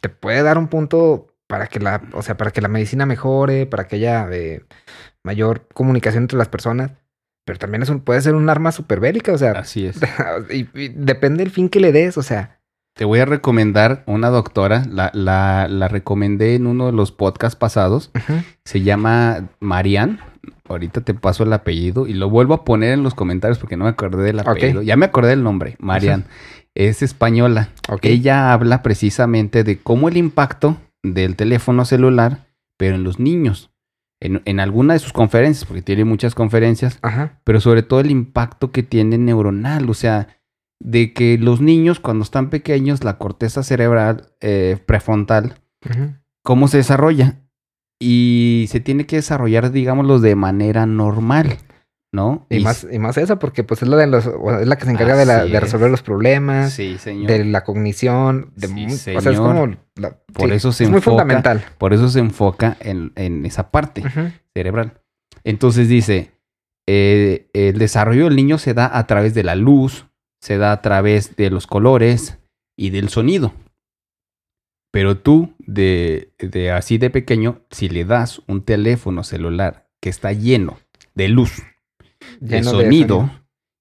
te puede dar un punto para que la, o sea, para que la medicina mejore, para que haya eh, mayor comunicación entre las personas. Pero también es un, puede ser un arma súper bélica, o sea, Así es. y, y depende del fin que le des, o sea. Te voy a recomendar una doctora, la, la, la recomendé en uno de los podcasts pasados. ujú, Se llama Marian. Ahorita te paso el apellido y lo vuelvo a poner en los comentarios porque no me acordé del apellido. Ya me acordé del nombre, Marian. Es española. ok. Ella habla precisamente de cómo el impacto del teléfono celular, pero en los niños. En, en alguna de sus conferencias, porque tiene muchas conferencias, Ajá. pero sobre todo el impacto que tiene neuronal, o sea, de que los niños cuando están pequeños, la corteza cerebral eh, prefrontal, cómo se desarrolla. Y se tiene que desarrollar, digámoslo, de manera normal, ¿no? Y, más, y más eso, porque pues es la de los, es la que se encarga de, la, de resolver es. los problemas, Sí, señor. de la cognición, de Sí, mu- o sea, es señor. como la- Por sí, eso se es muy enfoca- fundamental. Por eso se enfoca en, en esa parte. Cerebral. Entonces dice, eh, el desarrollo del niño se da a través de la luz, se da a través de los colores y del sonido. Pero tú, de, de así de pequeño, si le das un teléfono celular que está lleno de luz, de sonido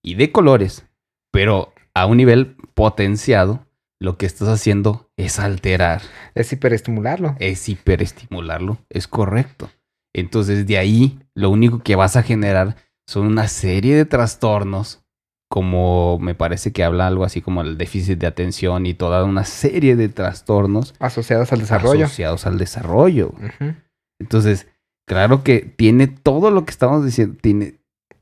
y de colores, pero a un nivel potenciado, lo que estás haciendo es alterar Es hiperestimularlo. es hiperestimularlo, es correcto. Entonces de ahí lo único que vas a generar son una serie de trastornos, como me parece que habla algo así como el déficit de atención y toda una serie de trastornos asociados al desarrollo. asociados al desarrollo. Entonces, claro que tiene todo lo que estamos diciendo, tiene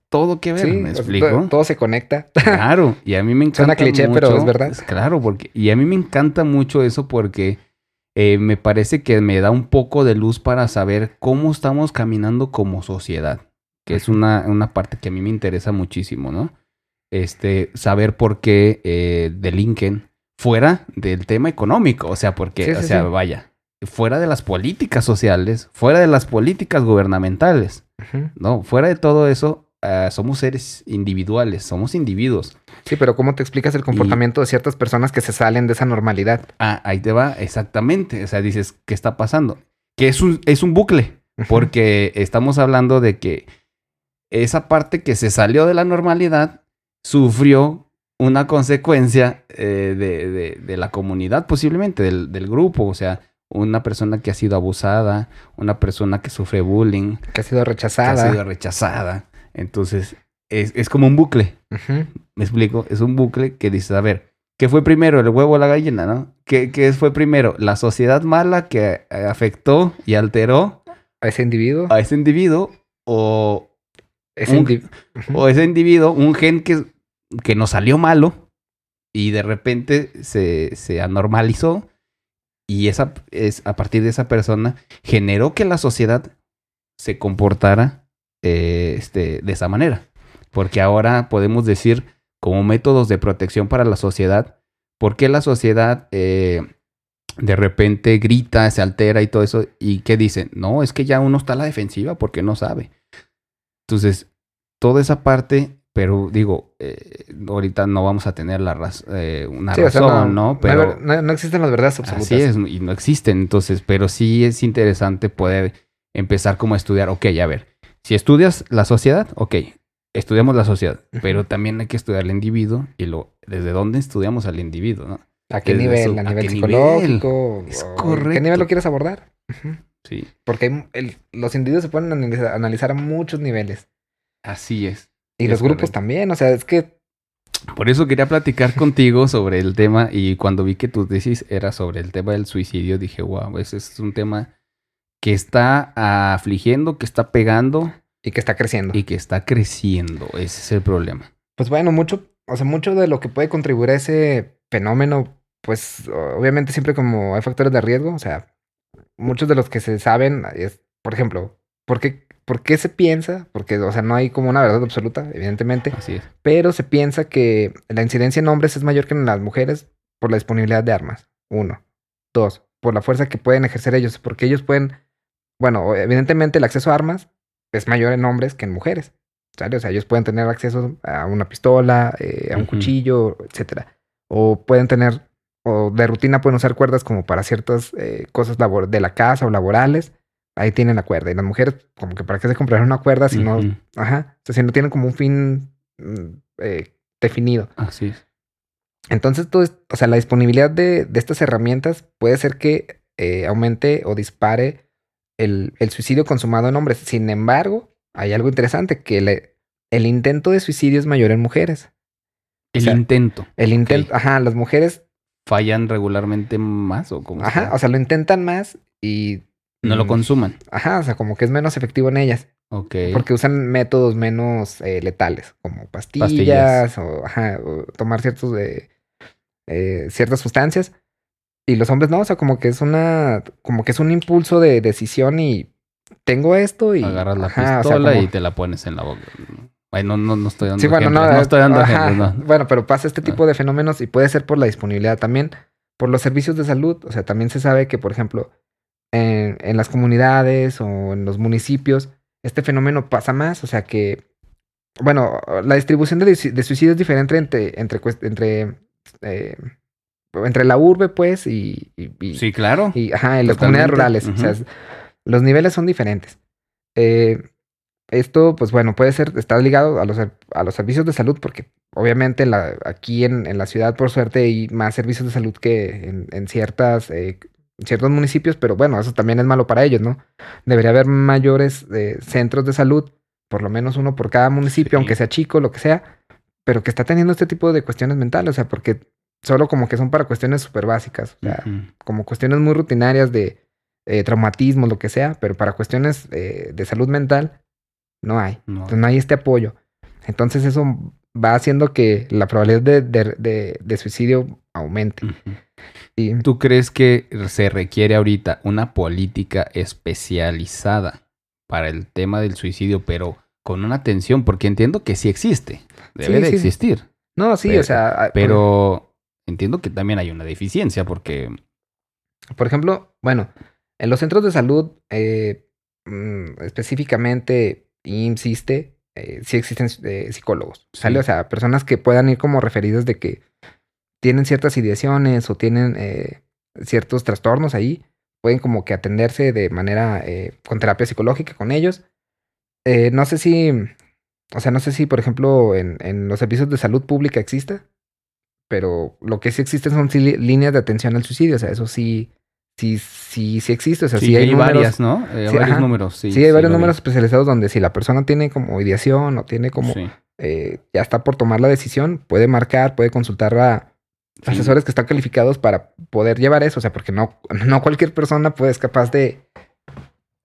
todo que ver, Sí, ¿me explico? to- todo se conecta. Claro, y a mí me encanta Suena cliché, pero mucho- es verdad. Claro, porque y a mí me encanta mucho eso porque eh, me parece que me da un poco de luz para saber cómo estamos caminando como sociedad, que es una, una parte que a mí me interesa muchísimo, ¿no? Este, saber por qué eh, delinquen fuera del tema económico, o sea, porque, Sí, o sí, sea, sí. vaya, fuera de las políticas sociales, fuera de las políticas gubernamentales. ¿no? Fuera de todo eso, ah, somos seres individuales, somos individuos. Sí, pero ¿cómo te explicas el comportamiento de ciertas personas que se salen de esa normalidad? Ah, ahí te va, exactamente. O sea, dices, ¿qué está pasando? Que es un, es un bucle, porque estamos hablando de que esa parte que se salió de la normalidad sufrió una consecuencia eh, de, de- de la comunidad, posiblemente, del, del grupo. O sea, una persona que ha sido abusada, una persona que sufre bullying, que ha sido que rechazada. ha sido rechazada. Entonces, es, es como un bucle. ¿Me explico? Es un bucle que dices, a ver, ¿qué fue primero, el huevo o la gallina, no? ¿Qué, qué fue primero? ¿La sociedad mala que eh, afectó y alteró A ese individuo. a ese individuo o, ese un- o ese individuo, un gen que, que nos salió malo y de repente se, se anormalizó y esa, es, a partir de esa persona generó que la sociedad se comportara eh, este, de esa manera. Porque ahora podemos decir como métodos de protección para la sociedad, ¿por qué la sociedad eh, de repente grita, se altera y todo eso? ¿Y qué dicen? No, es que ya uno está a la defensiva porque no sabe. Entonces, toda esa parte, pero digo, eh, ahorita no vamos a tener la raz- eh, una Sí, o sea, razón, ¿no? hay Pero ver- no, no existen las verdades absolutas. así es, y no existen. Entonces, pero sí es interesante poder empezar como a estudiar, ok, a ver, si estudias la sociedad, ok, estudiamos la sociedad, pero también hay que estudiar el individuo y lo, desde dónde estudiamos al individuo, ¿no? ¿A qué Desde nivel? ¿A ¿a nivel psicológico? Es ¿O ¿A correcto. qué nivel lo quieres abordar? Sí, Porque hay- el- los individuos se pueden analizar, analizar a muchos niveles. así es. Y Es los grupos correcto. también. O sea, es que Por eso quería platicar contigo sobre el tema y cuando vi que tu tesis era sobre el tema del suicidio, dije, wow, ese es un tema que está afligiendo, que está pegando y que está creciendo. y que está creciendo. Ese es el problema. Pues bueno, mucho, o sea, mucho de lo que puede contribuir a ese fenómeno, pues obviamente siempre como hay factores de riesgo, o sea, muchos de los que se saben es, por ejemplo, ¿por qué, por qué se piensa? Porque, o sea, no hay como una verdad absoluta, evidentemente, Así es. pero se piensa que la incidencia en hombres es mayor que en las mujeres por la disponibilidad de armas. Uno. Dos, por la fuerza que pueden ejercer ellos, porque ellos pueden, bueno, evidentemente el acceso a armas es mayor en hombres que en mujeres. ¿sale? O sea, ellos pueden tener acceso a una pistola, eh, a un cuchillo, etcétera. O pueden tener o de rutina pueden usar cuerdas como para ciertas eh, cosas labor de la casa o laborales. Ahí tienen la cuerda. Y las mujeres, como que para qué se compraron una cuerda si no, ajá, o sea, si no tienen como un fin mm, eh, definido. Así es. Entonces, todo es- o sea, la disponibilidad de, de estas herramientas puede ser que eh, aumente o dispare el, el suicidio consumado en hombres. Sin embargo, hay algo interesante, que le- el intento de suicidio es mayor en mujeres. El sea, intento. El intento, ajá, las mujeres, ¿Fallan regularmente más o cómo? ajá, o sea, lo intentan más y... no lo consuman. Ajá, o sea, como que es menos efectivo en ellas. Ok. Porque usan métodos menos eh, letales, como pastillas, Pastillas. O, ajá, o tomar ciertos eh, eh, ciertas sustancias. Y los hombres no, o sea, como que es una, como que es un impulso de decisión y tengo esto y Agarras la ajá, o sea, pistola como- y te la pones en la boca. Ay, no, no, no estoy dando Sí, bueno, ejemplos, no estoy dando ajá, ejemplos, no. Bueno, pero pasa este Ah. tipo de fenómenos y puede ser por la disponibilidad también, por los servicios de salud. O sea, también se sabe que, por ejemplo, en, en las comunidades o en los municipios, este fenómeno pasa más. O sea que, bueno, la distribución de, de suicidios es diferente entre, entre, entre, eh, entre la urbe, pues, y, y- y- Sí, claro. y ajá, en las comunidades rurales. O sea, los niveles son diferentes. Eh, esto, pues bueno, puede ser, está ligado a los, a los servicios de salud, porque obviamente la, aquí en, en la ciudad, por suerte, hay más servicios de salud que en, en ciertas, eh, ciertos municipios, pero bueno, eso también es malo para ellos, ¿no? Debería haber mayores eh, centros de salud, por lo menos uno por cada municipio, Sí. aunque sea chico, lo que sea, pero que está teniendo este tipo de cuestiones mentales, o sea, porque solo como que son para cuestiones súper básicas, o sea, como cuestiones muy rutinarias de eh, traumatismo, lo que sea, pero para cuestiones eh, de salud mental no hay. No. Entonces no hay este apoyo. Entonces eso va haciendo que la probabilidad de, de- de- de suicidio aumente. Y ¿Tú crees que se requiere ahorita una política especializada para el tema del suicidio, pero con una atención? Porque entiendo que sí existe. Debe Sí, de sí. existir. no, sí, Pero- o sea, a- Pero entiendo que también hay una deficiencia porque... por, ejemplo, bueno, en los centros de salud, eh, mm, específicamente, insiste, eh, sí existen eh, psicólogos, ¿sale? Sí. O sea, personas que puedan ir como referidas de que tienen ciertas ideaciones o tienen eh, ciertos trastornos ahí, pueden como que atenderse de manera eh, con terapia psicológica con ellos. Eh, no sé si, o sea, no sé si, por ejemplo, en, en los servicios de salud pública exista, pero lo que sí existe son sí líneas de atención al suicidio, o sea, eso sí, sí, sí, sí existe, o sea, sí, hay, números, varias, ¿no? Sí, varios ajá. números, sí. sí, hay varios vi. números especializados donde si la persona tiene como ideación o tiene como, Sí. ya está por tomar la decisión, puede marcar, puede consultar a Sí. asesores que están calificados para poder llevar eso, o sea, porque no, no cualquier persona puede es capaz de,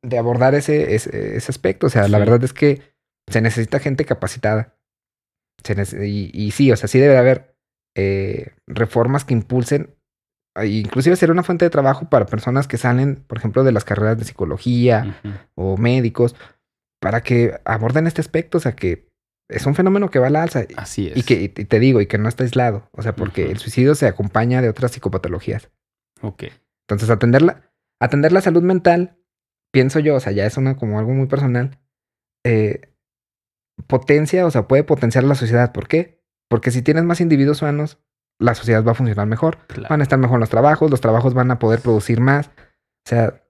de abordar ese, ese, ese aspecto, o sea, la verdad es que se necesita gente capacitada. Se y, y sí, o sea, sí debe haber eh, reformas que impulsen, e inclusive ser una fuente de trabajo para personas que salen, por ejemplo, de las carreras de psicología o médicos, para que aborden este aspecto, o sea, que es un fenómeno que va a la alza. Así es. Y que y te digo, y que no está aislado. O sea, porque el suicidio se acompaña de otras psicopatologías. Ok. Entonces, atender la, atender la salud mental, pienso yo, o sea, ya es una como algo muy personal, eh, potencia, o sea, puede potenciar la sociedad. ¿Por qué? Porque si tienes más individuos sanos, la sociedad va a funcionar mejor. Claro. Van a estar mejor los trabajos, los trabajos van a poder producir más. O sea,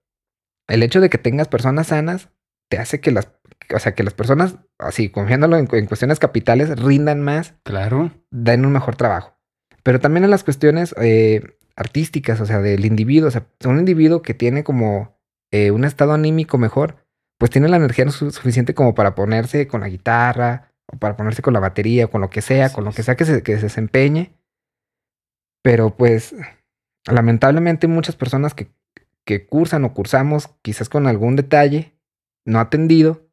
el hecho de que tengas personas sanas te hace que las, o sea, que las personas, así, confiándolo en, en cuestiones capitales, rindan más Claro. den un mejor trabajo. Pero también en las cuestiones eh, artísticas, o sea, del individuo, o sea, un individuo que tiene como eh, un estado anímico mejor, pues tiene la energía su- suficiente como para ponerse con la guitarra, o para ponerse con la batería, o con lo que sea, con lo que sea que se, que se desempeñe. Pero pues, lamentablemente muchas personas que, que cursan o cursamos quizás con algún detalle no atendido,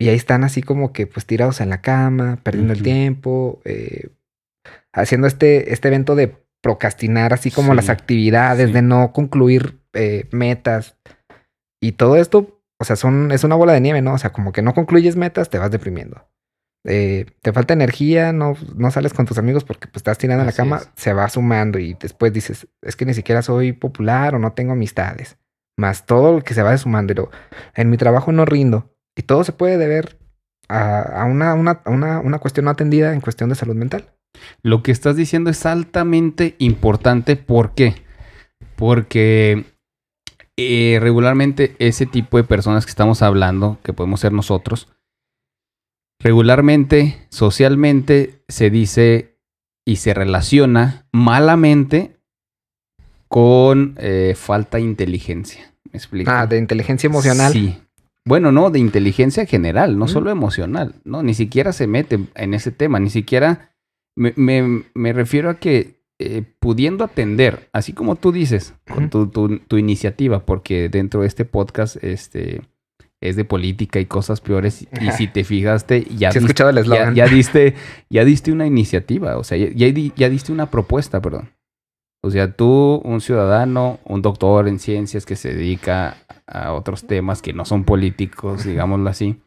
y ahí están así como que pues tirados en la cama, perdiendo el tiempo, eh, haciendo este, este evento de procrastinar así como Sí, las actividades, sí. de no concluir eh, metas. Y todo esto, o sea, son, es una bola de nieve, ¿no? O sea, como que no concluyes metas, te vas deprimiendo. Eh, te falta energía, no, no sales con tus amigos porque pues, estás tirando en la cama, es. se va sumando y después dices, es que ni siquiera soy popular o no tengo amistades. Más todo lo que se va sumando. Pero en mi trabajo no rindo. Y todo se puede deber a, a una, una, una, una cuestión no atendida en cuestión de salud mental. Lo que estás diciendo es altamente importante. ¿Por qué? Porque eh, regularmente ese tipo de personas que estamos hablando, que podemos ser nosotros, regularmente, socialmente, se dice y se relaciona malamente con eh, falta de inteligencia. ¿Me explico? Ah, de inteligencia emocional. Sí. Bueno, no, de inteligencia general, no Mm. solo emocional, ¿no? Ni siquiera se mete en ese tema, ni siquiera me, me- me refiero a que eh, pudiendo atender, así como tú dices, con tu, tu- tu iniciativa, porque dentro de este podcast este, es de política y cosas peores, y si te fijaste, ya, Sí, diste- escuchado el ya, ya diste, ya diste una iniciativa, o sea, ya, ya diste una propuesta, perdón. O sea, tú, un ciudadano, un doctor en ciencias que se dedica a otros temas que no son políticos, digámoslo así,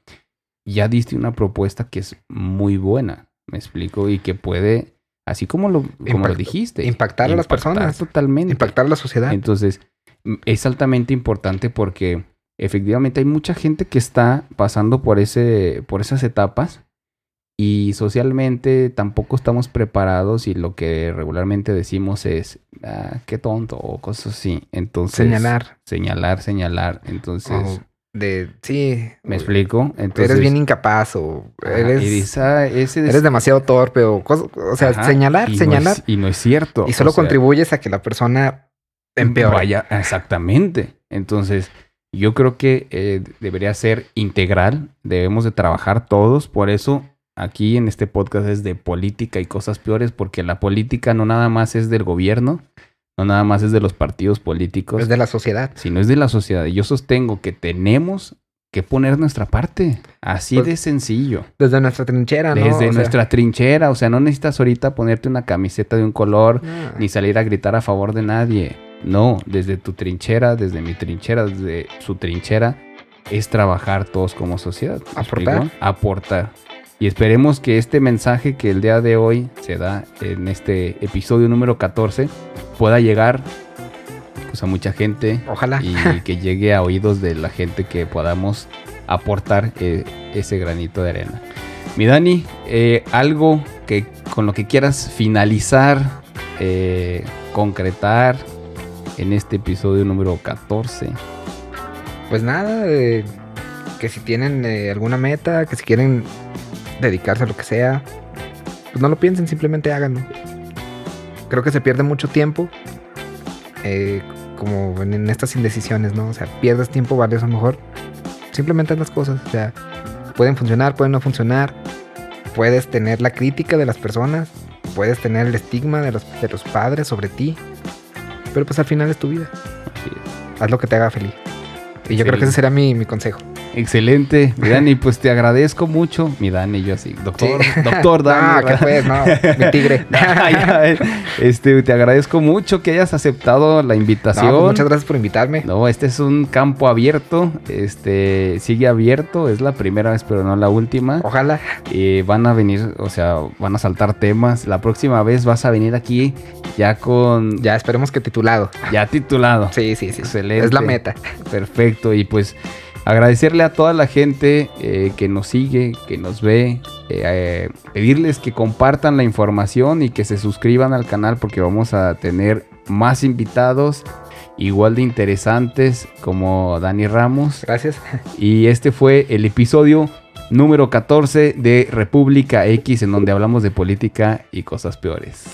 ya diste una propuesta que es muy buena, me explico, y que puede, así como lo, como lo dijiste, impactar a las personas. Totalmente. Impactar a la sociedad. Entonces, es altamente importante porque efectivamente hay mucha gente que está pasando por, ese, por esas etapas y socialmente tampoco estamos preparados y lo que regularmente decimos es, ah, qué tonto o cosas así. Entonces, Señalar. Señalar, señalar. Entonces, de, sí. ¿me explico? Entonces, eres bien incapaz o ajá, eres, "Ah, ese des- eres demasiado torpe o cosas. O sea, Ajá, señalar, y no señalar. es- y no es cierto. y solo o sea, contribuyes a que la persona empeore. Vaya, exactamente. Entonces, yo creo que eh, debería ser integral. Debemos de trabajar todos. Por eso, aquí en este podcast es de política y cosas peores, porque la política no nada más es del gobierno, no nada más es de los partidos políticos, Es de la sociedad. sino es de la sociedad. Y yo sostengo que tenemos que poner nuestra parte. Así Pues, de sencillo. Desde nuestra trinchera, ¿no? Desde O sea, nuestra trinchera. O sea, no necesitas ahorita ponerte una camiseta de un color ni salir a gritar a favor de nadie. No, desde tu trinchera, desde mi trinchera, desde su trinchera, es trabajar todos como sociedad. ¿me Aportar. explico? Aportar. Y esperemos que este mensaje que el día de hoy se da en este episodio número 14 pueda llegar pues, a mucha gente Ojalá. y que llegue a oídos de la gente que podamos aportar eh, ese granito de arena. Mi Dani, eh, algo que con lo que quieras finalizar, eh, concretar en este episodio número 14. Pues nada, eh, que si tienen eh, alguna meta, que si quieren dedicarse a lo que sea, pues no lo piensen, simplemente háganlo. Creo que se pierde mucho tiempo, eh, como en, en estas indecisiones, ¿no? O sea, pierdes tiempo valioso a lo mejor. Simplemente haz las cosas, o sea, pueden funcionar, pueden no funcionar. Puedes tener la crítica de las personas, puedes tener el estigma de los, de los padres sobre ti, pero pues al final es tu vida. Haz lo que te haga feliz. Y yo creo que ese será mi, mi consejo. Excelente, mi Dani, pues te agradezco mucho. Mi Dani, yo así, doctor, Sí. doctor Dani. No, ¿qué pues? No, mi tigre. Ah, ya, eh. este, te agradezco mucho que hayas aceptado la No, invitación. pues muchas gracias por invitarme. No, este es un campo abierto, este sigue abierto, es la primera vez pero no la última. Ojalá. Y van a venir, o sea, van a saltar temas. La próxima vez vas a venir aquí ya con ya, Ya esperemos que titulado. titulado. Sí, sí, sí. Excelente. Es la meta. Perfecto. Y pues agradecerle a toda la gente eh, que nos sigue, que nos ve, eh, eh, pedirles que compartan la información y que se suscriban al canal porque vamos a tener más invitados igual de interesantes como Dani Ramos. Gracias. Y este fue el episodio número 14 de República X en donde hablamos de política y cosas peores.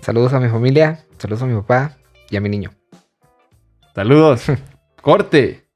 Saludos a mi familia, saludos a mi papá y a mi niño. Saludos. Corte.